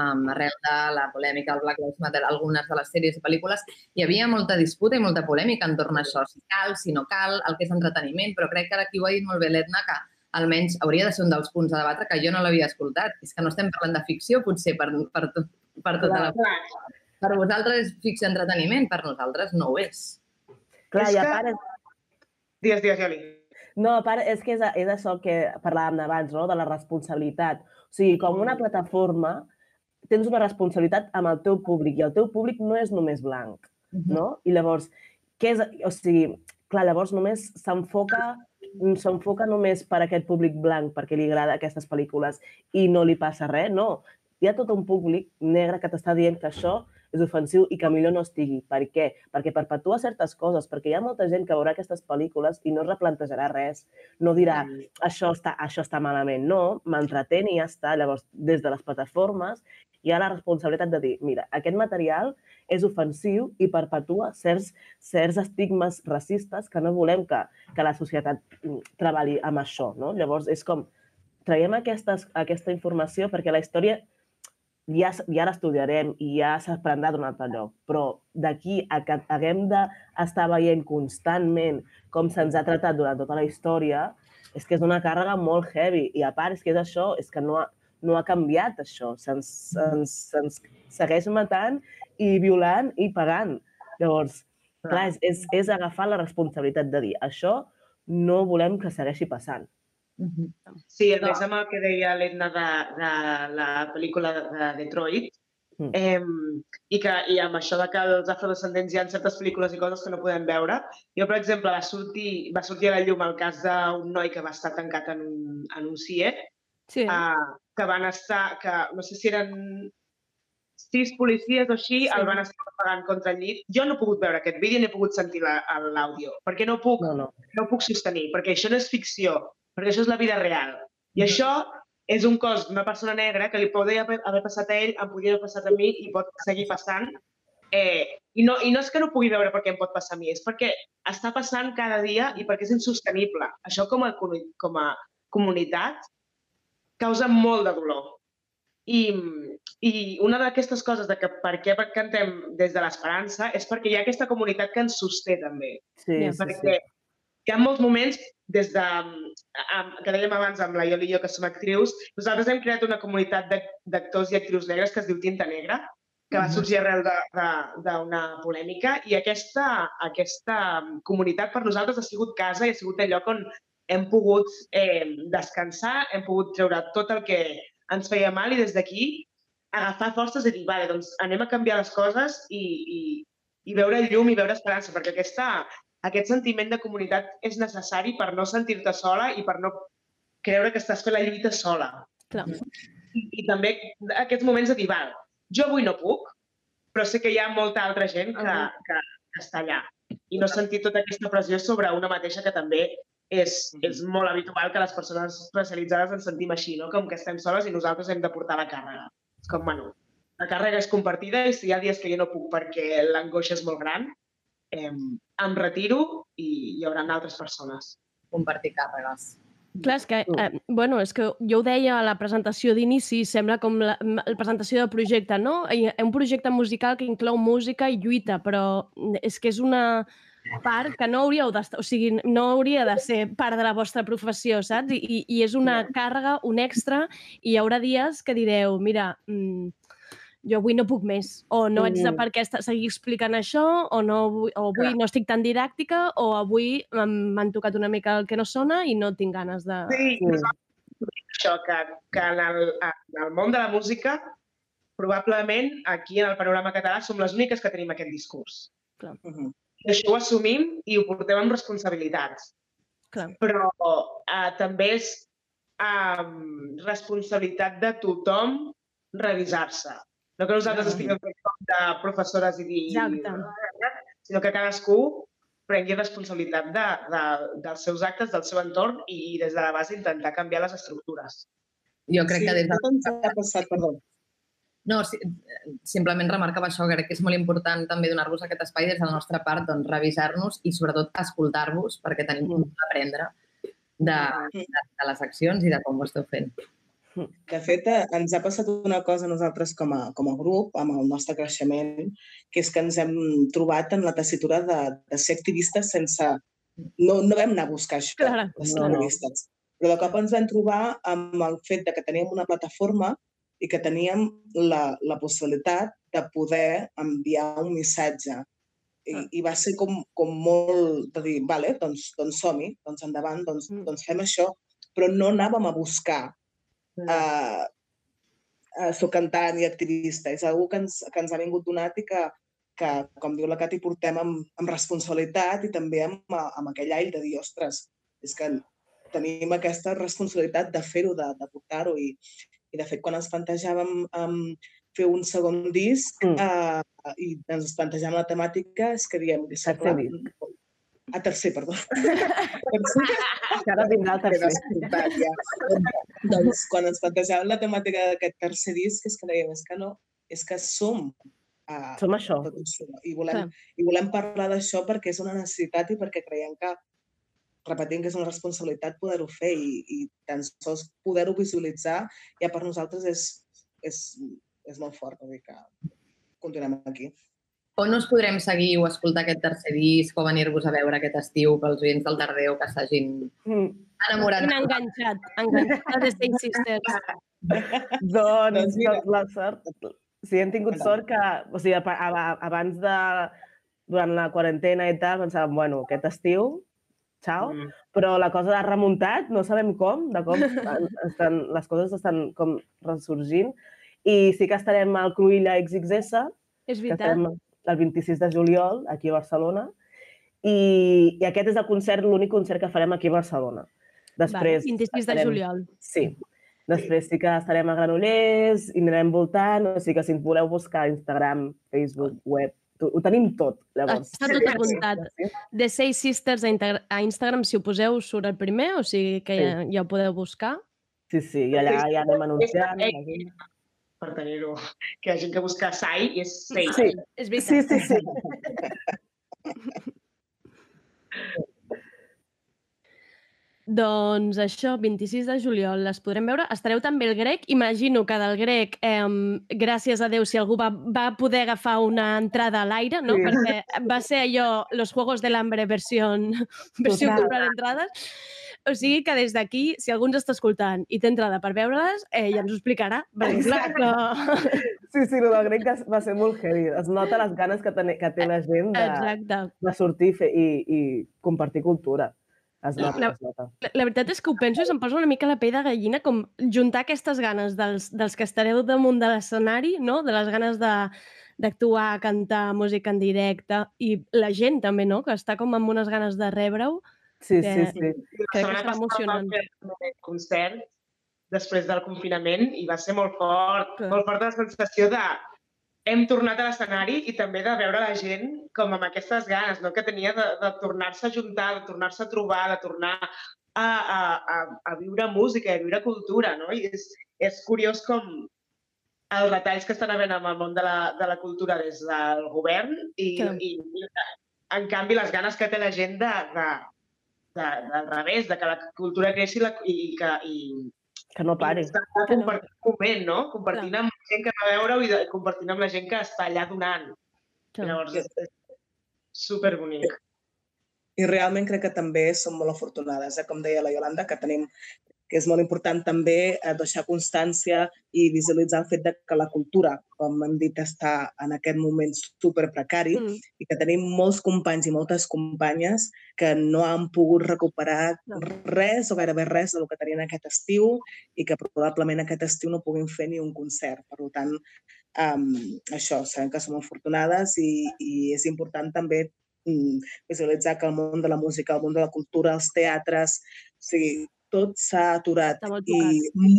N: um, arrel de la polèmica del Black Lives Matter algunes de les sèries i pel·lícules, hi havia molta disputa i molta polèmica entorn a això, si cal, si no cal, el que és entreteniment, però crec que ara aquí ho ha dit molt bé l'Edna, que almenys hauria de ser un dels punts a debatre que jo no l'havia escoltat. És que no estem parlant de ficció, potser, per, per, tot, per tota la... Per vosaltres és ficció entreteniment, per nosaltres no ho és.
O: Clar,
L: És
O: i a
L: que-
O: part...
L: Digues, digues, Joli.
O: No, a part, és que és, és això que parlàvem abans, no? de la responsabilitat. O sigui, com una plataforma, tens una responsabilitat amb el teu públic, i el teu públic no és només blanc, no? I llavors, què és... O sigui, clar, llavors només s'enfoca s'enfoca només per aquest públic blanc, perquè li agrada aquestes pel·lícules, i no li passa res, no. Hi ha tot un públic negre que t'està dient que això és ofensiu i que millor no estigui. Per què? Perquè perpetua certes coses, perquè hi ha molta gent que veurà aquestes pel·lícules i no es replantejarà res. No dirà, això està, això està malament. No, m'entretén i ja està. Llavors, des de les plataformes hi ha la responsabilitat de dir, mira, aquest material és ofensiu i perpetua certs, certs estigmes racistes que no volem que, que la societat mm, treballi amb això. No? Llavors, és com, traiem aquestes, aquesta informació perquè la història ja, ja l'estudiarem i ja s'aprendrà d'un altre lloc, però d'aquí a que haguem d'estar veient constantment com se'ns ha tratat durant tota la història, és que és una càrrega molt heavy. I a part, és que és això, és que no ha, no ha canviat això. Se'ns se'ns se'ns segueix matant i violant i pagant. Llavors, clar, és, és, és agafar la responsabilitat de dir això no volem que segueixi passant.
L: Sí, a més amb el que deia l'Edna de, de la pel·lícula de, de Detroit,
O: Mm.
L: eh, i, que, i amb això de que els afrodescendents hi ha certes pel·lícules i coses que no podem veure. Jo, per exemple, va sortir, va sortir a la llum el cas d'un noi que va estar tancat en un, en un CIE,
B: sí.
L: uh, que van estar, que no sé si eren sis policies o així sí. el van estar pagant contra el llit. Jo no he pogut veure aquest vídeo ni he pogut sentir la- l'àudio, perquè no puc,
O: No, no.
L: no puc sostenir, perquè això no és ficció, perquè això és la vida real. I això és un cos d'una persona negra que li podria haver, haver passat a ell, em podria haver passat a mi i pot seguir passant. Eh, i, no, I no és que no pugui veure perquè em pot passar a mi, és perquè està passant cada dia i perquè és insostenible. Això com a, com a comunitat causa molt de dolor. I, i una d'aquestes coses de que per què cantem des de l'esperança és perquè hi ha aquesta comunitat que ens sosté també.
O: Sí, sí,
L: perquè
O: sí.
L: hi ha molts moments des de, amb, que dèiem abans amb la Ioli i jo, que som actrius, nosaltres hem creat una comunitat d'ac- d'actors i actrius negres que es diu Tinta Negra, que va sorgir arrel d'una polèmica, i aquesta, aquesta comunitat per nosaltres ha sigut casa i ha sigut el lloc on hem pogut eh, descansar, hem pogut treure tot el que ens feia mal i des d'aquí agafar forces i dir, vale, doncs anem a canviar les coses i, i, i veure llum i veure esperança, perquè aquesta, aquest sentiment de comunitat és necessari per no sentir-te sola i per no creure que estàs fent la lluita sola.
B: Clar.
L: I, I també aquests moments de dir, val, jo avui no puc, però sé que hi ha molta altra gent que, que, que està allà. I no sentir tota aquesta pressió sobre una mateixa que també és, és molt habitual que les persones especialitzades ens sentim així, no? com que estem soles i nosaltres hem de portar la càrrega. És com, bueno, la càrrega és compartida i si hi ha dies que jo no puc perquè l'angoixa és molt gran, eh, em retiro i hi haurà altres persones.
N: Compartir càrregues.
B: Clar, és que, eh, bueno, és que jo ho deia a la presentació d'inici, sembla com la, la presentació de projecte, no? Hi ha Un projecte musical que inclou música i lluita, però és que és una part que no hauríeu d'estar, o sigui, no hauria de ser part de la vostra professió, saps? I, i, i és una càrrega, un extra, i hi haurà dies que direu, mira, mm, jo avui no puc més, o no ets de
L: Mm.
B: per què seguir explicant això, o, no, o avui no estic tan didàctica, o avui m'han tocat una mica el que no sona i no tinc ganes de...
L: Sí, això, que, que en, el, en el món de la música, probablement aquí en el panorama català som les úniques que tenim aquest discurs.
B: Clar.
L: I això ho assumim i ho portem amb responsabilitats.
B: Clar.
L: Però eh, també és eh, responsabilitat de tothom revisar-se. No que nosaltres estiguem fent com de professores i dir...
B: Exacte.
L: Sinó que cadascú prengui responsabilitat de, de, dels seus actes, del seu entorn i, i des de la base intentar canviar les estructures.
N: Jo crec
P: Sí,
N: que des de...
P: tot ens ha passat, perdó.
N: No, si, simplement remarcava això, crec que és molt important també donar-vos aquest espai des de la nostra part, doncs revisar-nos i sobretot escoltar-vos perquè tenim molt d'aprendre de, de, de les accions i de com ho esteu fent.
P: De fet, eh, ens ha passat una cosa a nosaltres com a, com a grup, amb el nostre creixement, que és que ens hem trobat en la tessitura de, de ser activistes sense... No, no vam anar a buscar això,
B: Clar,
P: de ser
B: no.
P: activistes. Però de cop ens vam trobar amb el fet de que teníem una plataforma i que teníem la, la possibilitat de poder enviar un missatge. I, i va ser com, com molt de dir, vale, doncs, doncs som-hi, doncs endavant, doncs, doncs fem això, però no anàvem a buscar uh, uh, soc cantant i activista. És algú que ens, que ens ha vingut donat i que, que, com diu la Cati, portem amb, amb responsabilitat i també amb, amb aquell aire de dir, ostres, és que tenim aquesta responsabilitat de fer-ho, de, de portar-ho. I, I, de fet, quan ens plantejàvem um, fer un segon disc mm. uh, i ens plantejàvem la temàtica, és que diem... És
O: Tercer
P: clar. A tercer, perdó.
O: Encara vindrà el tercer.
P: Ja. doncs, quan ens plantejàvem la temàtica d'aquest tercer disc, és que dèiem, és que no, és que som uh,
O: Som això.
P: I volem,
O: Clar.
P: I volem parlar d'això perquè és una necessitat i perquè creiem que, repetint que és una responsabilitat poder-ho fer i, i tan sols poder-ho visualitzar ja per nosaltres és, és, és molt fort. Vull dir que continuem aquí.
N: On us podrem seguir o escoltar aquest tercer disc o venir-vos a veure aquest estiu pels oients del Tardeu que s'hagin
O: Mm.
N: enamorat?
B: Un enganxat, enganxat de Stay Sisters.
O: Doncs, Doncs la sort... Sí, hem tingut sort que... O sigui, abans de... Durant la quarantena i tal, pensàvem, bueno, aquest estiu, xau,
L: Mm.
O: però la cosa ha remuntat, no sabem com, de com estan, les coses estan com ressorgint, i sí que estarem al Cruïlla XXS,
B: És
O: que
B: veritat.
O: El 26 de juliol, aquí a Barcelona, i, i aquest és el concert, l'únic concert que farem aquí a Barcelona. Després
B: Vale, 26 de
O: estarem-
B: juliol.
O: Sí. Després sí que estarem a Granollers i anirem voltant, o sigui que si ens voleu buscar Instagram, Facebook, web, ho, ho tenim tot, llavors.
B: Està tot apuntat. The Say Sisters a, a Instagram, si ho poseu, surt el primer, o sigui que ja, ja ho podeu buscar.
O: Sí, sí, i allà ja anem anunciant.
L: Per tenir-ho. Que ha gent que busca Sai i és Sei.
O: Sí,
B: és
O: Sí, sí, sí.
B: Doncs això, 26 de juliol, les podrem veure. Estareu també el grec. Imagino que del grec, eh, gràcies a Déu, si algú va, va poder agafar una entrada a l'aire, no?
Q: Sí.
B: Perquè va ser allò, los Juegos del Hambre versió, versió comprar entrades. O sigui que des d'aquí, si algú ens està escoltant i té entrada per veure-les, eh, ja ens ho explicarà. Perquè, clar, que...
O: Sí, sí, el del grec va ser molt heavy. Es nota les ganes que, ten, que té la gent de,
B: Exacte.
O: de sortir fer, i, i compartir cultura. Es nota,
B: La-
O: es nota.
B: La, la veritat és que ho penso i se'm posa una mica la pell de gallina, com juntar aquestes ganes dels, dels que estareu damunt de l'escenari, no? de les ganes de d'actuar, cantar, música en directe, i la gent també, no?, que està com amb unes ganes de rebre-ho.
O: Sí,
B: que,
O: sí, sí.
L: La
B: Crec que
L: passada
B: emocionant.
L: vam fer un concert després del confinament i va ser molt fort, molt forta la sensació de hem tornat a l'escenari i també de veure la gent com amb aquestes ganes no? que tenia de, de tornar-se a juntar, de tornar-se a trobar, de tornar a, a, a, a viure música, a viure cultura. No? I és, és curiós com els retalls que estan havent amb el món de la, de la cultura des del govern i,
B: Que-
L: i, i en canvi les ganes que té la gent de, de, de, del revés, de que la cultura creixi la, i, i que i,
O: Que no pari.
L: i estar compartint un moment, no? Compartint amb gent que va a veure-ho i de, compartint amb la gent que està allà donant.
B: Clar.
L: Llavors és, és superbonic.
P: I realment crec que també som molt afortunades, eh? com deia la Yolanda, que tenim que és molt important també eh, deixar constància i visualitzar el fet de que la cultura, com hem dit, està en aquest moment super precari
B: Mm.
P: i que tenim molts companys i moltes companyes que no han pogut recuperar
B: No.
P: res o gairebé res del que tenien aquest estiu i que probablement aquest estiu no puguin fer ni un concert. Per tant, um, això, sabem que som afortunades i, i és important també mm, visualitzar que el món de la música, el món de la cultura, els teatres, o sigui, tot s'ha aturat i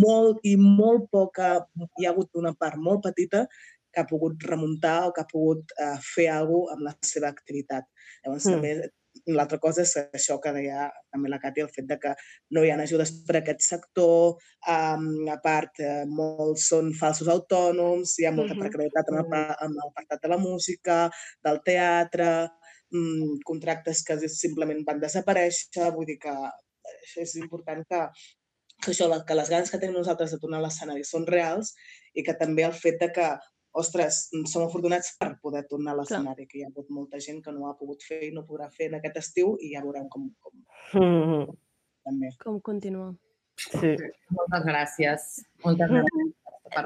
P: molt, i molt poca, hi ha hagut una part molt petita que ha pogut remuntar o que ha pogut uh, fer alguna amb la seva activitat. Llavors,
O: Mm.
P: mm. també L'altra cosa és això que deia també la Cati, el fet de que no hi ha ajudes per a aquest sector, um, a part, eh, molts són falsos autònoms, hi ha molta
B: Mhm.
P: precarietat en el, pa- en l'apartat de la música, del teatre, mm, contractes que simplement van desaparèixer, vull dir que és important que, que, això, que les ganes que tenim nosaltres de tornar a l'escenari són reals i que també el fet de que, ostres, som afortunats per poder tornar a l'escenari, que hi ha hagut molta gent que no ho ha pogut fer i no podrà fer en aquest estiu i ja veurem com, com
O: Mm,
P: també.
B: Com continua.
O: sí.
N: Moltes gràcies. Moltes gràcies.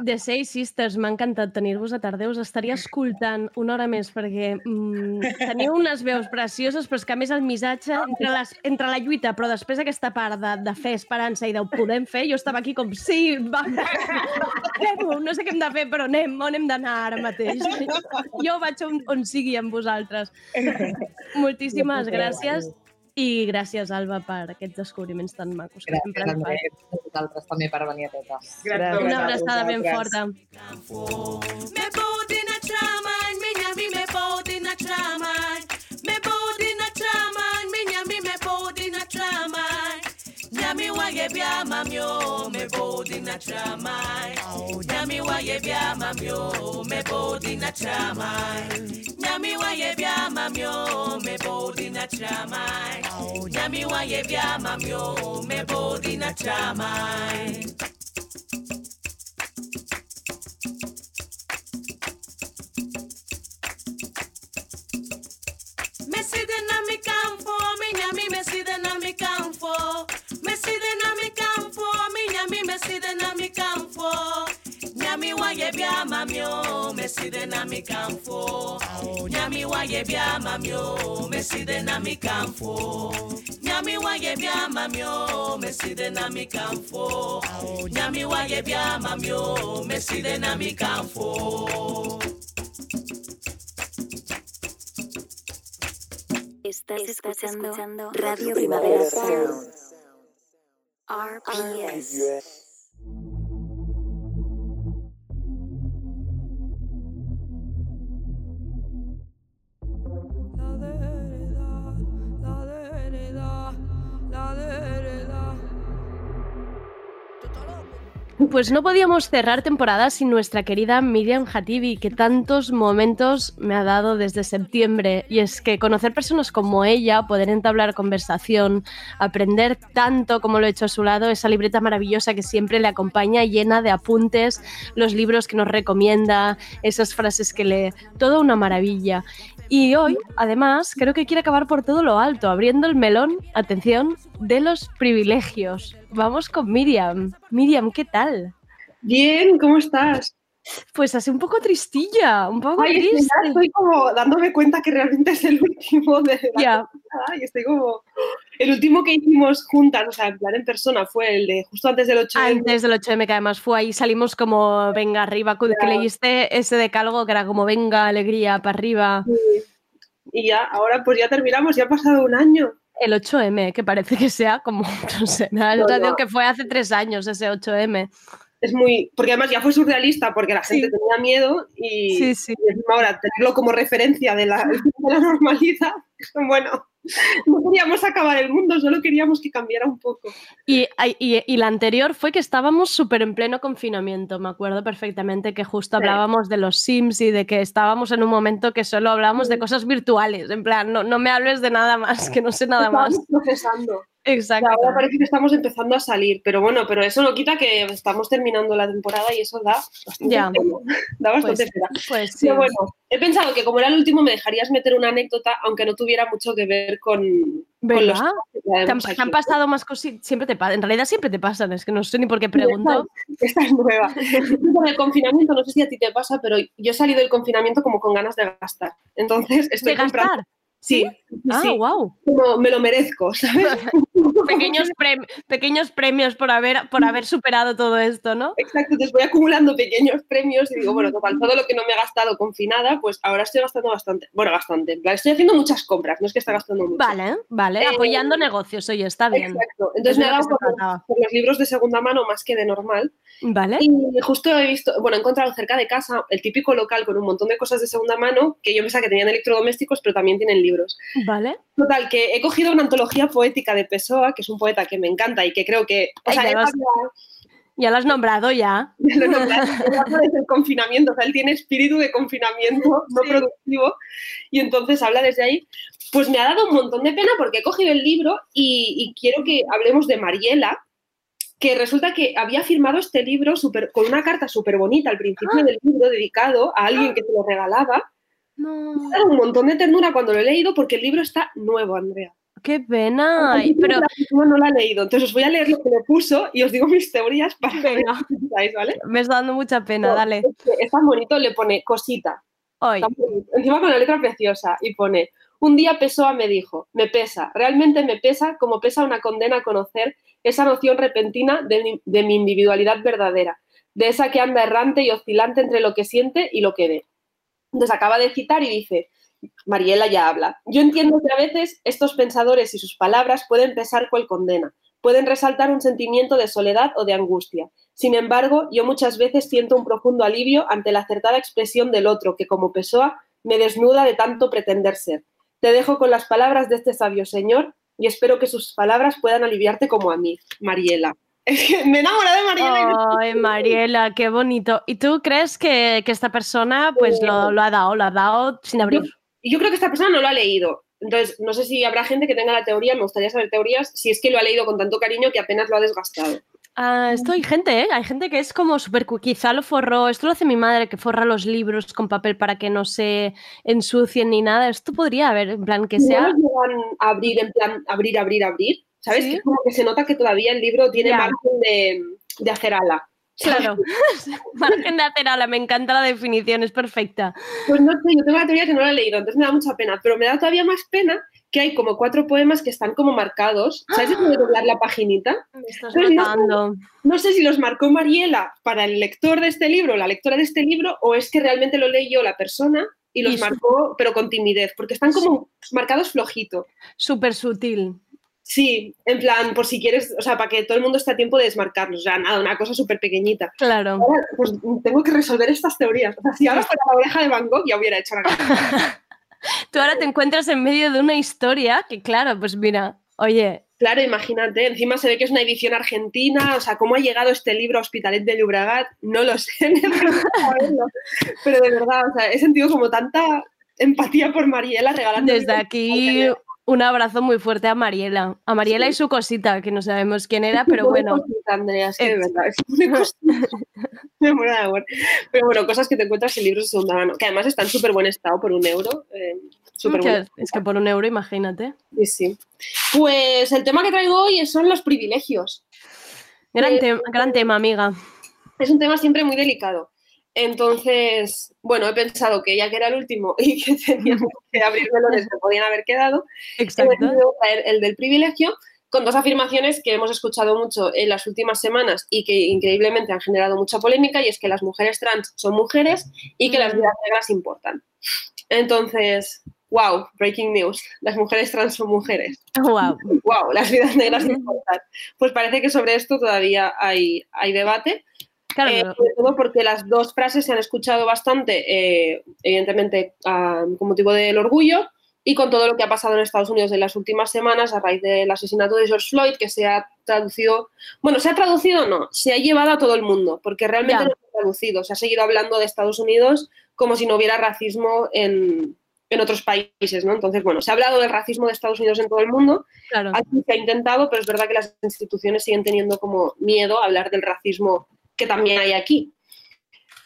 B: The Say Sisters, m'ha encantat tenir-vos a tarda. Us estaria escoltant una hora més perquè mm, teniu unes veus precioses, però és que a més el missatge entre, les, entre la lluita, però després aquesta part de, de fer esperança i de ho podem fer, jo estava aquí com, sí, va, no sé què hem de fer, però anem, on hem d'anar ara mateix? Jo vaig on, on sigui amb vosaltres. Moltíssimes gràcies i gràcies, Alba, per aquests descobriments tan macos que sempre
N: Gràcies,
B: ens fas.
N: Andrés, a vosaltres també per venir a totes.
P: Gràcies
B: Una
P: a
B: abraçada ben forta.
K: Me boat in a traman, me nyami me boat in a traman. waye bia mami o me bold in natural mind. wa ye bia mami o me bold in natural mind. wa ye bia mami o me bold in natural mind. wa ye bia mami o me bold in natural. Nyami wa ye bia mamio, me see the na mi campo. Nyami wa ye bia mamio, me see the na mi campo. Nyami wa ye bia mamio, me see the na mi campo. Nyami wa ye bia mamio, me see the na mi campo.
A: Estás, escuchando, Radio Primavera Sound. RPS.
B: Pues no podíamos cerrar temporada sin nuestra querida Miriam Hatibi, que tantos momentos me ha dado desde septiembre. Y es que conocer personas como ella, poder entablar conversación, aprender tanto como lo he hecho a su lado, esa libreta maravillosa que siempre le acompaña, llena de apuntes, los libros que nos recomienda, esas frases que lee, toda una maravilla. Y hoy, además, creo que quiere acabar por todo lo alto, abriendo el melón, atención, de los privilegios. Vamos con Miriam. Miriam, ¿qué tal?
Q: Bien, ¿cómo estás?
B: Pues así un poco tristilla, un poco
Q: Ay,
B: triste.
Q: ya estoy como dándome cuenta que realmente es el último de la temporada y estoy como... El último que hicimos juntas, o sea, en plan en persona, fue el de justo antes del 8
B: Antes del 8M, que además fue ahí, salimos como venga arriba, que leíste ese decálogo que era como venga, alegría, para arriba.
Q: Y ya, ahora pues ya terminamos, ya ha pasado un año.
B: El 8M, que parece que sea como, no sé,
Q: No, no.
B: que fue hace tres años ese 8M.
Q: Es muy... Porque además ya fue surrealista, porque la gente tenía miedo y,
B: Sí, sí.
Q: y encima ahora tenerlo como referencia de la, de la normalidad, bueno, no queríamos acabar el mundo, solo queríamos que cambiara un poco.
B: Y, y- y la anterior fue que estábamos súper en pleno confinamiento. Me acuerdo perfectamente que justo hablábamos de los Sims y de que estábamos en un momento que solo hablábamos de cosas virtuales. En plan, no, no me hables de nada más, que no sé nada más.
Q: Estábamos procesando.
B: Exacto.
Q: Y ahora parece que estamos empezando a salir, pero bueno, pero eso no quita que estamos terminando la temporada y eso da bastante
B: Ya.
Q: pena. Da bastante
B: Pues-
Q: pena.
B: Pues sí.
Q: Pero bueno, he pensado que como era el último me dejarías meter una anécdota, aunque no tuviera mucho que ver con, con los
B: ¿Verdad? ¿Te han, te han pasado más cositas? Siempre te. En realidad siempre te pasan, es que no sé ni por qué pregunto.
Q: Esta es nueva. Con el confinamiento, no sé si a ti te pasa, pero yo he salido del confinamiento como con ganas de gastar. Entonces estoy
B: ¿De
Q: comprando.
B: gastar?
Q: Sí,
B: Ah,
Q: sí.
B: wow.
Q: Como me lo merezco, ¿sabes?
B: Pequeños, pequeños premios por haber, por haber superado todo esto, ¿no?
Q: Exacto, entonces voy acumulando pequeños premios y digo, bueno, total, todo lo que no me he gastado confinada, pues ahora estoy gastando bastante. Bueno, bastante. Estoy haciendo muchas compras, no es que esté gastando mucho.
B: Vale, vale.
Q: Eh,
B: Apoyando negocios, oye, está bien.
Q: Exacto. Entonces
B: Es
Q: me
B: lo
Q: dado por los libros de segunda mano más que de normal.
B: Vale.
Q: Y justo he visto, bueno, he encontrado cerca de casa el típico local con un montón de cosas de segunda mano que yo pensaba que tenían electrodomésticos, pero también tienen libros.
B: Vale.
Q: Total, que he cogido una antología poética de Pessoa, que es un poeta que me encanta y que creo que... O
B: Ay,
Q: sea,
B: ya, lo has,
Q: habla-
B: ya lo has nombrado ya.
Q: lo he nombrado, desde el confinamiento, o sea, él tiene espíritu de confinamiento no productivo y entonces habla desde ahí. Pues me ha dado un montón de pena porque he cogido el libro y, y quiero que hablemos de Mariela, que resulta que había firmado este libro con una carta súper bonita al principio del libro dedicado a alguien que se lo regalaba.
B: No.
Q: Me dado un montón de ternura cuando lo he leído porque el libro está nuevo, Andrea.
B: Qué pena. Ay,
Q: Pero no lo ha leído, entonces os voy a leer lo que le puso y os digo mis teorías para que ¿vale?
B: me está dando mucha pena, dale.
Q: Es, tan bonito, le pone cosita.
B: Hoy.
Q: Encima con la letra preciosa y pone, un día Pessoa me dijo, me pesa, realmente me pesa como pesa una condena a conocer esa noción repentina de de mi individualidad verdadera, de esa que anda errante y oscilante entre lo que siente y lo que ve. Entonces acaba de citar y dice, Mariela ya habla, yo entiendo que a veces estos pensadores y sus palabras pueden pesar cual condena, pueden resaltar un sentimiento de soledad o de angustia. Sin embargo, yo muchas veces siento un profundo alivio ante la acertada expresión del otro que, como Pessoa, me desnuda de tanto pretender ser. Te dejo con las palabras de este sabio señor y espero que sus palabras puedan aliviarte como a mí, Mariela. Es que me he enamorado de Mariela.
B: Ay, Mariela, qué bonito. ¿Y tú crees que, que esta persona pues lo, lo ha dado, lo ha dado sin abrir?
Q: Yo creo que esta persona no lo ha leído. Entonces, no sé si habrá gente que tenga la teoría, me gustaría saber teorías, si es que lo ha leído con tanto cariño que apenas lo ha desgastado.
B: Ah, esto hay gente, ¿eh? Hay gente que es como súper... Quizá lo forró... Esto lo hace mi madre, que forra los libros con papel para que no se ensucien ni nada. Esto podría haber, en plan, que sea...
Q: llegan a abrir en plan, abrir, abrir, abrir. ¿Sabes?
B: Sí.
Q: Que como que se nota que todavía el libro tiene margen de, de hacer ala.
B: Claro. Margen de hacer ala, me encanta la definición, es perfecta.
Q: Pues no sé, yo tengo la teoría que no la he leído, entonces me da mucha pena, pero me da todavía más pena que hay como cuatro poemas que están como marcados. ¿Sabes de doblar la paginita?
B: Me estás
Q: no sé-
B: matando.
Q: No sé si los marcó Mariela para el lector de este libro, la lectora de este libro, o es que realmente lo leyó la persona y los
B: Y
Q: marcó, pero con timidez, porque están como marcados flojito.
B: Súper sutil.
Q: Sí, en plan, por si quieres, o sea, para que todo el mundo esté a tiempo de desmarcarlos, o sea, nada, una cosa súper pequeñita.
B: Claro.
Q: Ahora, pues tengo que resolver estas teorías. O sea, si ahora fuera la oreja de Van Gogh, ya hubiera hecho la cosa.
B: Tú ahora te encuentras en medio de una historia que, claro, pues mira, oye,
Q: Claro, imagínate, encima se ve que es una edición argentina, o sea, ¿cómo ha llegado este libro a Hospitalet de Llobregat? No lo sé, pero de verdad, o sea, he sentido como tanta empatía por Mariela regalando.
B: Desde aquí un abrazo muy fuerte a Mariela, a Mariela y su cosita, que no sabemos quién era, pero bueno.
Q: Cosita, Andrea, es verdad, es una cosita. Me muero de amor. Pero bueno, cosas que te encuentras en libros de segunda mano, que además están en súper buen estado por un euro. eh, súper buen
B: es que por un euro, imagínate.
Q: Sí, sí. Pues el tema que traigo hoy son los privilegios.
B: Gran,
Q: Eh,
B: gran tema, amiga.
Q: Es un tema siempre muy delicado. Entonces, bueno, he pensado que ya que era el último y que teníamos que abrir melones que podían haber quedado,
B: Exacto.
Q: he traer el del privilegio con dos afirmaciones que hemos escuchado mucho en las últimas semanas y que increíblemente han generado mucha polémica y es que las mujeres trans son mujeres y que las vidas negras importan. Entonces, wow, breaking news, las mujeres trans son mujeres.
B: Wow.
Q: Wow, las vidas negras importan. Pues parece que sobre esto todavía hay, hay debate.
B: Claro,
Q: Eh, sobre todo porque las dos frases se han escuchado bastante, eh, evidentemente, ah, con motivo del orgullo y con todo lo que ha pasado en Estados Unidos en las últimas semanas a raíz del asesinato de George Floyd, que se ha traducido, bueno, se ha traducido no, se ha llevado a todo el mundo, porque realmente
B: Ya.
Q: no se ha traducido, se ha seguido hablando de Estados Unidos como si no hubiera racismo en, en otros países, ¿no? Entonces, bueno, se ha hablado del racismo de Estados Unidos en todo el mundo,
B: Claro.
Q: Se ha intentado, pero es verdad que las instituciones siguen teniendo como miedo a hablar del racismo que también hay aquí.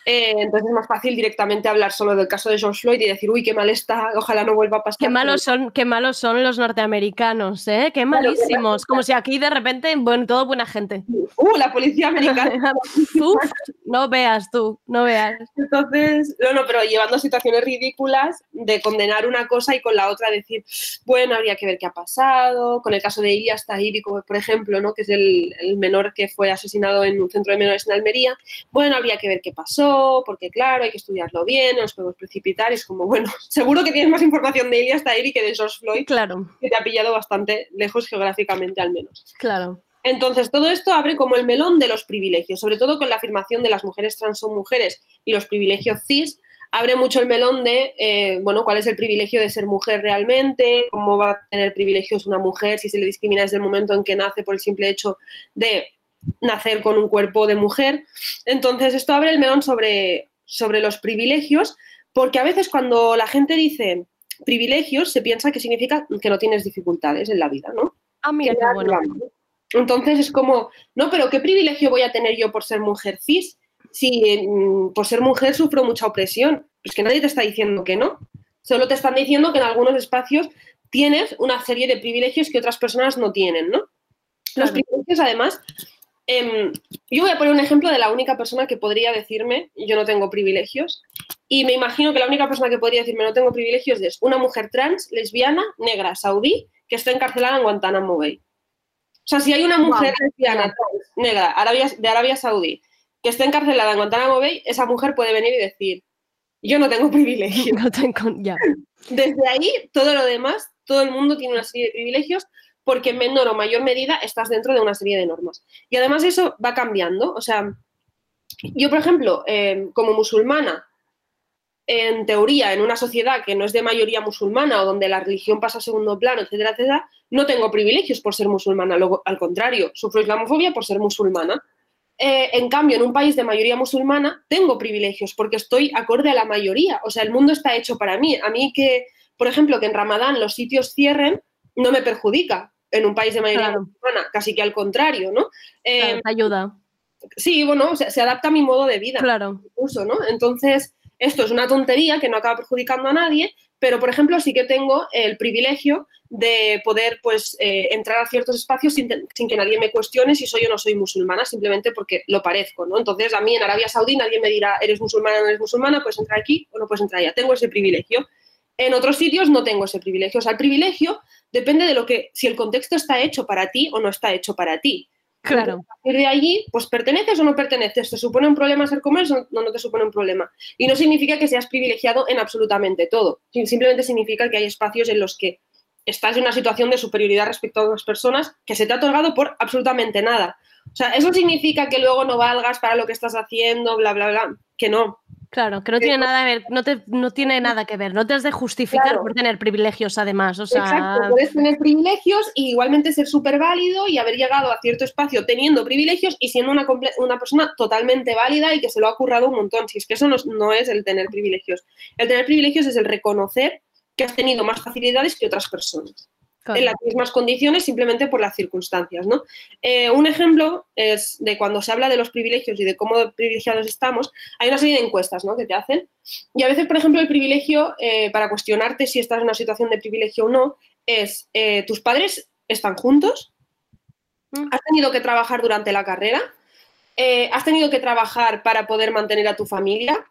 Q: Eh, entonces es más fácil directamente hablar solo del caso de George Floyd y decir, uy, qué mal está, ojalá no vuelva a pasar.
B: Qué malos son, qué malos son los norteamericanos, ¿eh? Qué
Q: Claro,
B: malísimos. Como si aquí de repente, bueno, todo buena gente.
Q: Uh, la policía americana.
B: Uf, no veas tú, no veas.
Q: Entonces, no, no, pero llevando situaciones ridículas de condenar una cosa y con la otra decir, bueno, habría que ver qué ha pasado. Con el caso de Ilias Tahiri, por ejemplo, ¿no? que es el, el menor que fue asesinado en un centro de menores en Almería, bueno, habría que ver qué pasó, porque claro, hay que estudiarlo bien, no nos podemos precipitar. Y es como, bueno, seguro que tienes más información de Ilias Tahiri que de George Floyd,
B: Claro,
Q: que te ha pillado bastante lejos geográficamente al menos.
B: claro.
Q: Entonces, todo esto abre como el melón de los privilegios, sobre todo con la afirmación de las mujeres trans son mujeres y los privilegios cis, abre mucho el melón de, eh, bueno, cuál es el privilegio de ser mujer realmente, cómo va a tener privilegios una mujer si se le discrimina desde el momento en que nace por el simple hecho de nacer con un cuerpo de mujer. Entonces, esto abre el melón sobre, sobre los privilegios, porque a veces cuando la gente dice privilegios, se piensa que significa que no tienes dificultades en la vida, ¿no?
B: Ah, mira,
Q: Que
B: bueno.
Q: mal. Entonces es como, no, pero ¿qué privilegio voy a tener yo por ser mujer cis? Si mm, por ser mujer sufro mucha opresión. Es que nadie te está diciendo que no. Solo te están diciendo que en algunos espacios tienes una serie de privilegios que otras personas no tienen, ¿no? Los
B: Claro.
Q: privilegios, además, em, yo voy a poner un ejemplo de la única persona que podría decirme yo no tengo privilegios. Y me imagino que la única persona que podría decirme no tengo privilegios es una mujer trans, lesbiana, negra, saudí, que está encarcelada en Guantánamo Bay. O sea, si hay una mujer lesbiana, trans, negra, Arabia, de Arabia Saudí, que está encarcelada en Guantánamo Bay, esa mujer puede venir y decir, yo no tengo privilegios.
B: No tengo, ya.
Q: Desde ahí, todo lo demás, todo el mundo tiene una serie de privilegios porque en menor o mayor medida estás dentro de una serie de normas. Y además eso va cambiando. O sea, yo, por ejemplo, eh, como musulmana, en teoría, en una sociedad que no es de mayoría musulmana o donde la religión pasa a segundo plano, etcétera, etcétera, no tengo privilegios por ser musulmana. Luego, al contrario, sufro islamofobia por ser musulmana. Eh, en cambio, en un país de mayoría musulmana tengo privilegios porque estoy acorde a la mayoría. O sea, el mundo está hecho para mí. A mí que, por ejemplo, que en Ramadán los sitios cierren, no me perjudica en un país de mayoría
B: Claro.
Q: musulmana, casi que al contrario, ¿no? Eh,
B: Claro, ayuda.
Q: sí, bueno, o sea, se adapta a mi modo de vida
B: Claro.
Q: incluso, ¿no? Entonces, esto es una tontería que no acaba perjudicando a nadie, pero, por ejemplo, sí que tengo el privilegio de poder, pues, eh, entrar a ciertos espacios sin, sin que nadie me cuestione si soy o no soy musulmana, simplemente porque lo parezco, ¿no? Entonces, a mí en Arabia Saudí nadie me dirá, eres musulmana o no eres musulmana, puedes entrar aquí o no puedes entrar allá. Tengo ese privilegio. En otros sitios no tengo ese privilegio. O sea, el privilegio depende de lo que, si el contexto está hecho para ti o no está hecho para ti.
B: Claro.
Q: A partir de allí, pues perteneces o no perteneces. ¿Te supone un problema ser como o no, no te supone un problema? Y no significa que seas privilegiado en absolutamente todo. Sim- Simplemente significa que hay espacios en los que estás en una situación de superioridad respecto a otras personas que se te ha otorgado por absolutamente nada. O sea, eso significa que luego no valgas para lo que estás haciendo, bla, bla, bla. Que no.
B: Claro, que no tiene nada que ver, no, te, no tiene nada que ver, no te has de justificar
Q: Claro.
B: por tener privilegios además, o sea,
Q: Exacto, puedes tener privilegios y igualmente ser súper válido y haber llegado a cierto espacio teniendo privilegios y siendo una, una persona totalmente válida y que se lo ha currado un montón. Si es que eso no, es- no es el tener privilegios. El tener privilegios es el reconocer que has tenido más facilidades que otras personas.
B: Claro.
Q: En las mismas condiciones, simplemente por las circunstancias. ¿no? Eh, un ejemplo es de cuando se habla de los privilegios y de cómo privilegiados estamos, hay una serie de encuestas ¿no? que te hacen. Y a veces, por ejemplo, el privilegio, eh, para cuestionarte si estás en una situación de privilegio o no, es, eh, ¿tus padres están juntos? ¿Has tenido que trabajar durante la carrera? ¿Has tenido que trabajar para poder mantener a tu familia?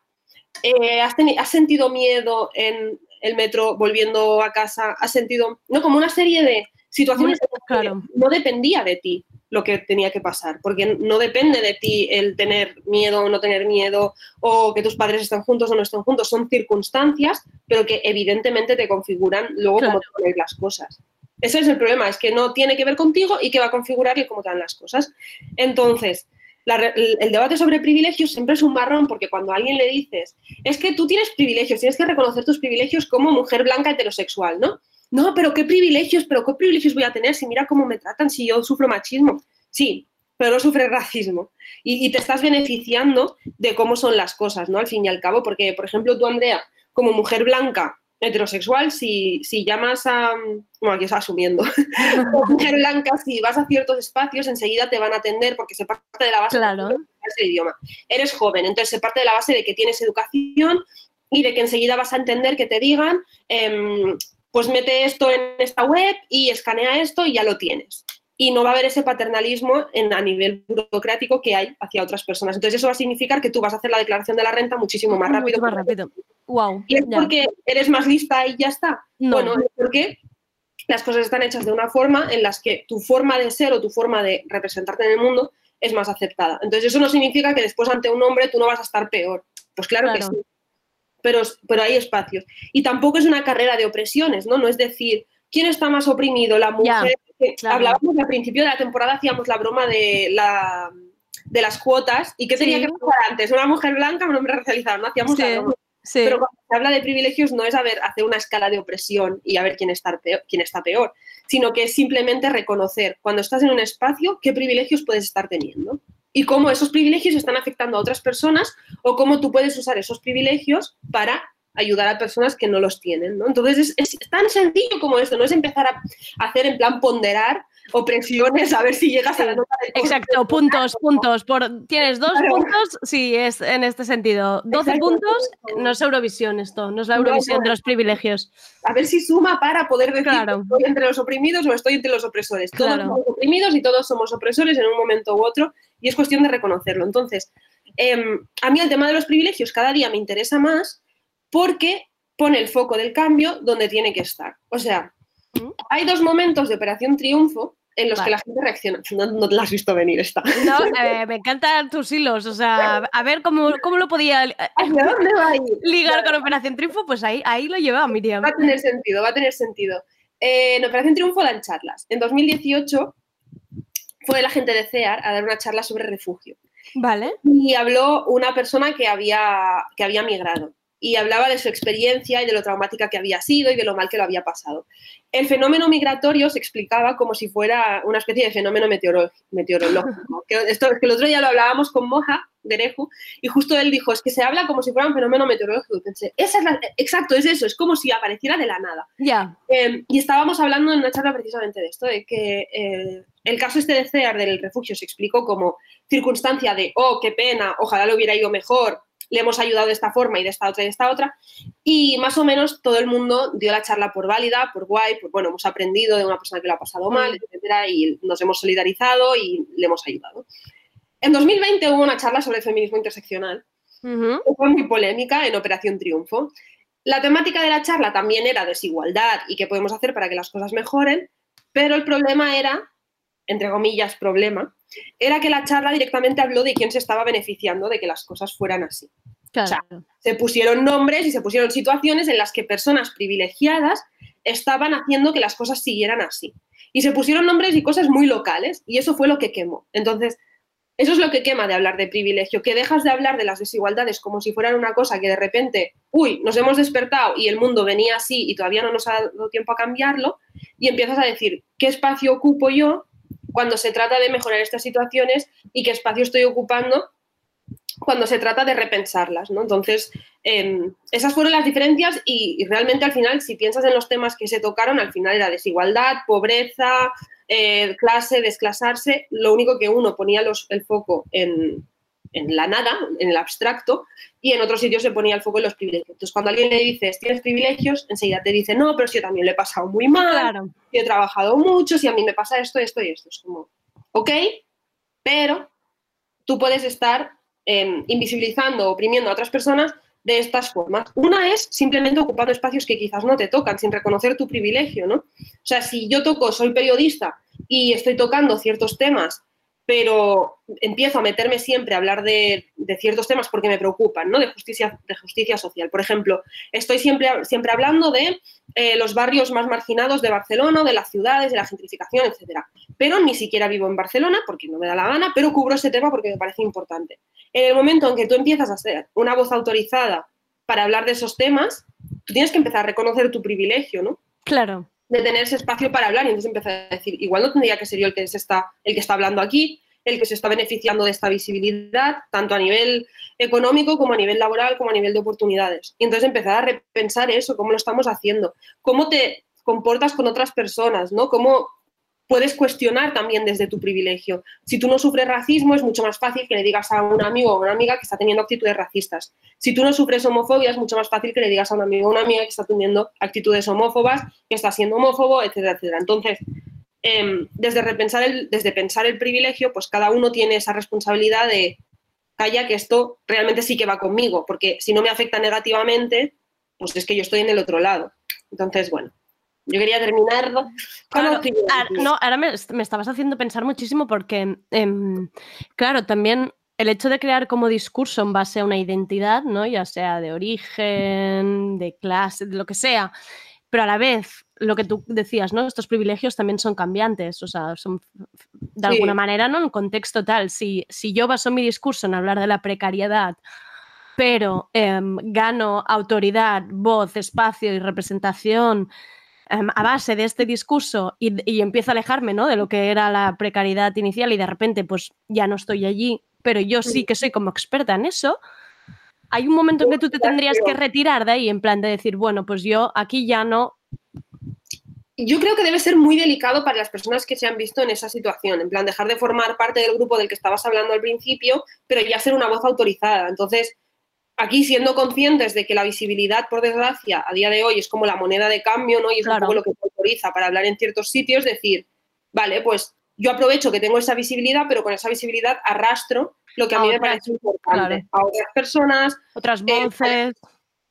Q: Eh, ¿has, teni- has sentido miedo en el metro volviendo a casa? ¿Has sentido, no, como una serie de situaciones que no dependía de ti lo que tenía que pasar, porque no depende de ti el tener miedo o no tener miedo, o que tus padres estén juntos o no estén juntos, son circunstancias, pero que evidentemente te configuran luego cómo te ir las cosas. Ese es el problema, es que no tiene que ver contigo y que va a configurar cómo te dan las cosas. Entonces, el debate sobre privilegios siempre es un marrón porque cuando a alguien le dices, es que tú tienes privilegios, tienes que reconocer tus privilegios como mujer blanca heterosexual, ¿no? No, pero qué privilegios, pero qué privilegios voy a tener si mira cómo me tratan, si yo sufro machismo. Sí, pero no sufres racismo. Y, y te estás beneficiando de cómo son las cosas, ¿no? Al fin y al cabo, porque, por ejemplo, tú, Andrea, como mujer blanca heterosexual, si, si llamas a... Bueno, aquí está asumiendo. Mujer blanca, si vas a ciertos espacios, enseguida te van a atender porque se parte de la base
B: Claro.
Q: de el idioma. Eres joven, entonces se parte de la base de que tienes educación y de que enseguida vas a entender que te digan, em, pues mete esto en esta web y escanea esto y ya lo tienes. Y no va a haber ese paternalismo en, a nivel burocrático que hay hacia otras personas. Entonces eso va a significar que tú vas a hacer la declaración de la renta muchísimo más rápido.
B: mucho más rápido. Wow.
Q: ¿Y es
B: ya.
Q: porque eres más lista y ya está?
B: No.
Q: Bueno, es porque las cosas están hechas de una forma en las que tu forma de ser o tu forma de representarte en el mundo es más aceptada. Entonces eso no significa que después ante un hombre tú no vas a estar peor. Pues claro,
B: Claro.
Q: que sí. Pero, pero hay espacios. Y tampoco es una carrera de opresiones, ¿no? No es decir, ¿quién está más oprimido? La mujer.
B: Claro.
Q: Hablábamos al principio de la temporada, hacíamos la broma de la de las cuotas y qué tenía
B: Sí.
Q: que pasar antes, una mujer blanca o un hombre racializado, no hacíamos la broma.
B: sí.
Q: Pero cuando se habla de privilegios no es a ver, hacer una escala de opresión y a ver quién está, peor, quién está peor, sino que es simplemente reconocer cuando estás en un espacio qué privilegios puedes estar teniendo y cómo esos privilegios están afectando a otras personas o cómo tú puedes usar esos privilegios para ayudar a personas que no los tienen. ¿no? Entonces es, es tan sencillo como esto, no es empezar a hacer en plan ponderar opresiones a ver si llegas a la nota de
B: Exacto, puntos, puntos. Por, tienes dos
Q: Claro.
B: puntos, sí, es en este sentido. 12
Q: Exacto,
B: puntos, no es Eurovisión esto, no es la Eurovisión
Q: no.
B: de los privilegios.
Q: a ver si suma para poder decir
B: Claro.
Q: que estoy entre los oprimidos o estoy entre los opresores. Todos
B: Claro.
Q: somos oprimidos y todos somos opresores en un momento u otro y es cuestión de reconocerlo. Entonces, em, a mí el tema de los privilegios cada día me interesa más porque pone el foco del cambio donde tiene que estar. O sea, hay dos momentos de Operación Triunfo en los
B: Vale.
Q: que la gente reacciona. No, no te la has visto venir esta.
B: No, eh, me encantan tus hilos, o sea, a ver cómo, cómo lo podía eh,
Q: ¿Hacia dónde va a ir?
B: ligar con Operación Triunfo, pues ahí, ahí lo lleva Miriam.
Q: Va a tener sentido, va a tener sentido. Eh, en Operación Triunfo dan charlas. En 2018 fue la gente de CEAR a dar una charla sobre refugio.
B: Vale.
Q: Y habló una persona que había, que había migrado. Y hablaba de su experiencia y de lo traumática que había sido y de lo mal que lo había pasado. El fenómeno migratorio se explicaba como si fuera una especie de fenómeno meteoro- meteorológico. Que esto, que el otro día lo hablábamos con Moja Gereju y justo él dijo, es que se habla como si fuera un fenómeno meteorológico. Pensé, esa es la- exacto, es eso, es como si apareciera de la nada.
B: Ya.
Q: Eh, y estábamos hablando en una charla precisamente de esto, de que eh, el caso este de CEAR del refugio se explicó como circunstancia de, oh, qué pena, ojalá le hubiera ido mejor, le hemos ayudado de esta forma y de esta otra y de esta otra. Y más o menos todo el mundo dio la charla por válida, por guay, por bueno, hemos aprendido de una persona que lo ha pasado mal, etcétera, y nos hemos solidarizado y le hemos ayudado. En 2020 hubo una charla sobre el feminismo interseccional, que fue muy polémica en Operación Triunfo. La temática de la charla también era desigualdad y qué podemos hacer para que las cosas mejoren, pero el problema era, entre comillas, problema, era que la charla directamente habló de quién se estaba beneficiando de que las cosas fueran así.
B: Claro.
Q: O sea, se pusieron nombres y se pusieron situaciones en las que personas privilegiadas estaban haciendo que las cosas siguieran así. Y se pusieron nombres y cosas muy locales y eso fue lo que quemó. Entonces, Eso es lo que quema de hablar de privilegio, que dejas de hablar de las desigualdades como si fueran una cosa que de repente, uy, nos hemos despertado y el mundo venía así y todavía no nos ha dado tiempo a cambiarlo, y empiezas a decir, ¿qué espacio ocupo yo cuando se trata de mejorar estas situaciones y qué espacio estoy ocupando cuando se trata de repensarlas, ¿no? Entonces, em, esas fueron las diferencias y, realmente al final, si piensas en los temas que se tocaron, al final era desigualdad, pobreza, eh, clase, desclasarse, lo único que uno ponía el foco en, en la nada, en el abstracto, y en otros sitios se ponía el foco en los privilegios. Entonces, cuando alguien le dices, tienes privilegios, enseguida te dice, no, pero si yo también lo he pasado muy mal, si he trabajado mucho, si a mí me pasa esto, esto y esto. Es como, ok, pero tú puedes estar em, invisibilizando, oprimiendo a otras personas de estas formas. Una es simplemente ocupando espacios que quizás no te tocan, sin reconocer tu privilegio, ¿no? O sea, si yo toco, soy periodista y estoy tocando ciertos temas, pero empiezo a meterme siempre a hablar de, ciertos temas porque me preocupan, ¿no? De justicia, de justicia social. Por ejemplo, estoy siempre, siempre hablando de eh, los barrios más marginados de Barcelona, de las ciudades, de la gentrificación, etcétera. Pero ni siquiera vivo en Barcelona porque no me da la gana, pero cubro ese tema porque me parece importante. En el momento en que tú empiezas a ser una voz autorizada para hablar de esos temas, tú tienes que empezar a reconocer tu privilegio, ¿no?
B: Claro.
Q: De tener ese espacio para hablar y entonces empezar a decir, igual no tendría que ser yo el que, se está, el que está hablando aquí, el que se está beneficiando de esta visibilidad, tanto a nivel económico como a nivel laboral, como a nivel de oportunidades. Y entonces empezar a repensar eso, cómo lo estamos haciendo, cómo te comportas con otras personas, ¿no? Cómo puedes cuestionar también desde tu privilegio. Si tú no sufres racismo, es mucho más fácil que le digas a un amigo o una amiga que está teniendo actitudes racistas. Si tú no sufres homofobia, es mucho más fácil que le digas a un amigo o una amiga que está teniendo actitudes homófobas, que está siendo homófobo, etcétera, etcétera. Entonces, em, desde, repensar el, desde pensar el privilegio, pues cada uno tiene esa responsabilidad de, calla, que esto realmente sí que va conmigo, porque si no me afecta negativamente, pues es que yo estoy en el otro lado. Entonces, bueno, yo quería terminar
B: Claro,
Q: los privilegios.
B: ah, no, ahora me, me estabas haciendo pensar muchísimo porque, em, claro, también el hecho de crear como discurso en base a una identidad, ¿no? ya sea de origen, de clase, de lo que sea, pero a la vez, lo que tú decías, ¿no? estos privilegios también son cambiantes, o sea, son de
Q: Sí.
B: alguna manera, ¿no? En contexto tal, si, si yo baso mi discurso en hablar de la precariedad, pero em, gano autoridad, voz, espacio y representación em, a base de este discurso y, y empiezo a alejarme ¿no? de lo que era la precariedad inicial y de repente pues ya no estoy allí, pero yo sí que soy como experta en eso, hay un momento en que tú te tendrías que retirar de ahí en plan de decir, bueno, pues yo aquí ya no...
Q: Yo creo que debe ser muy delicado para las personas que se han visto en esa situación, en plan dejar de formar parte del grupo del que estabas hablando al principio, pero ya ser una voz autorizada. Entonces, aquí siendo conscientes de que la visibilidad, por desgracia, a día de hoy es como la moneda de cambio, ¿no? Y es un poco lo que te autoriza para hablar en ciertos sitios, decir, vale, pues yo aprovecho que tengo esa visibilidad, pero con esa visibilidad arrastro lo que a,
B: A
Q: mí me parece importante,
B: claro.
Q: a otras personas.
B: Otras
Q: eh,
B: voces.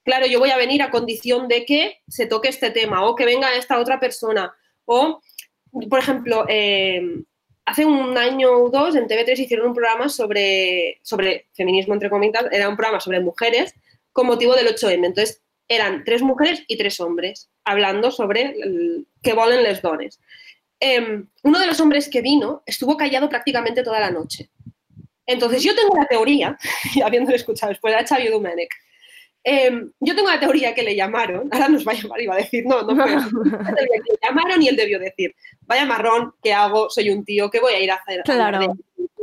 Q: claro, yo voy a venir a condición de que se toque este tema o que venga esta otra persona. O, por ejemplo, eh, hace un año o dos en TV3 hicieron un programa sobre, sobre feminismo, entre comillas, era un programa sobre mujeres con motivo del 8M. Entonces, eran tres mujeres y tres hombres hablando sobre el, que volen les dones. Eh, uno de los hombres que vino estuvo callado prácticamente toda la noche. Entonces, yo tengo la teoría, y habiéndolo escuchado después a Xavi Domenech, eh, yo tengo la teoría que le llamaron, ahora nos va a llamar va a decir, no, no así. La teoría que le llamaron y él debió decir, vaya marrón, ¿qué hago? Soy un tío, ¿qué voy a ir a hacer?
B: Claro.
Q: no,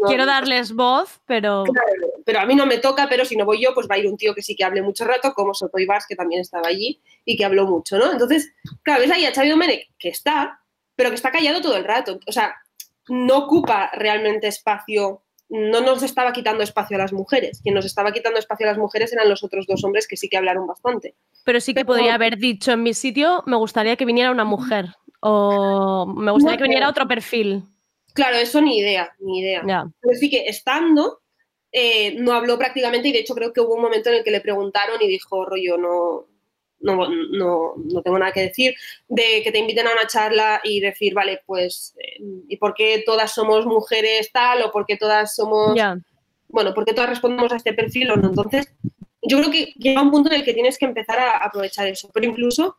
B: Quiero darles voz, pero...
Q: Claro, pero a mí no me toca, pero si no voy yo, pues va a ir un tío que sí que hable mucho rato, como Soto Ibars, que también estaba allí y que habló mucho, ¿no? Entonces, claro, ves ahí a Xavi Domenech, que está, pero que está callado todo el rato. O sea, no ocupa realmente espacio, no nos estaba quitando espacio a las mujeres. Quien nos estaba quitando espacio a las mujeres eran los otros dos hombres que sí que hablaron bastante.
B: Pero sí que podría haber dicho en mi sitio, me gustaría que viniera una mujer o me gustaría que viniera otro perfil.
Q: Claro, eso ni idea, ni idea.
B: Ya.
Q: Pero sí que estando, eh, no habló prácticamente y de hecho creo que hubo un momento en el que le preguntaron y dijo, rollo, no, no, no, no tengo nada que decir, de que te inviten a una charla y decir, vale, pues, eh, ¿y por qué todas somos mujeres tal o por qué todas somos, bueno, por qué todas respondemos a este perfil o no? Entonces, yo creo que llega un punto en el que tienes que empezar a aprovechar eso, pero incluso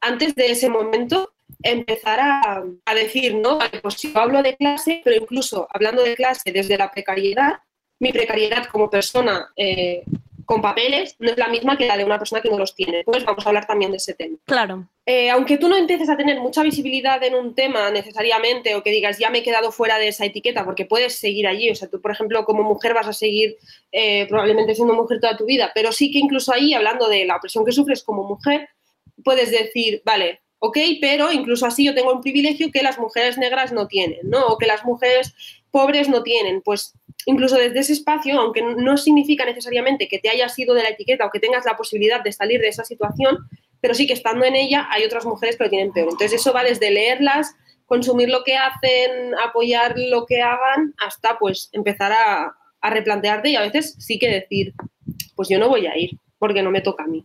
Q: antes de ese momento, empezar a, a decir, ¿no? Vale, pues si yo hablo de clase, pero incluso hablando de clase desde la precariedad, mi precariedad como persona eh, con papeles no es la misma que la de una persona que no los tiene. Pues vamos a hablar también de ese tema.
B: Claro.
Q: Eh, aunque tú no empieces a tener mucha visibilidad en un tema necesariamente o que digas ya me he quedado fuera de esa etiqueta porque puedes seguir allí, o sea, tú por ejemplo como mujer vas a seguir eh, probablemente siendo mujer toda tu vida, pero sí que incluso ahí hablando de la opresión que sufres como mujer, puedes decir, vale, ok, pero incluso así yo tengo un privilegio que las mujeres negras no tienen, ¿no? O que las mujeres pobres no tienen, pues incluso desde ese espacio, aunque no significa necesariamente que te hayas ido de la etiqueta o que tengas la posibilidad de salir de esa situación, pero sí que estando en ella hay otras mujeres que lo tienen peor. Entonces eso va desde leerlas, consumir lo que hacen, apoyar lo que hagan, hasta pues empezar a, replantearte y a veces sí que decir, pues yo no voy a ir porque no me toca a mí.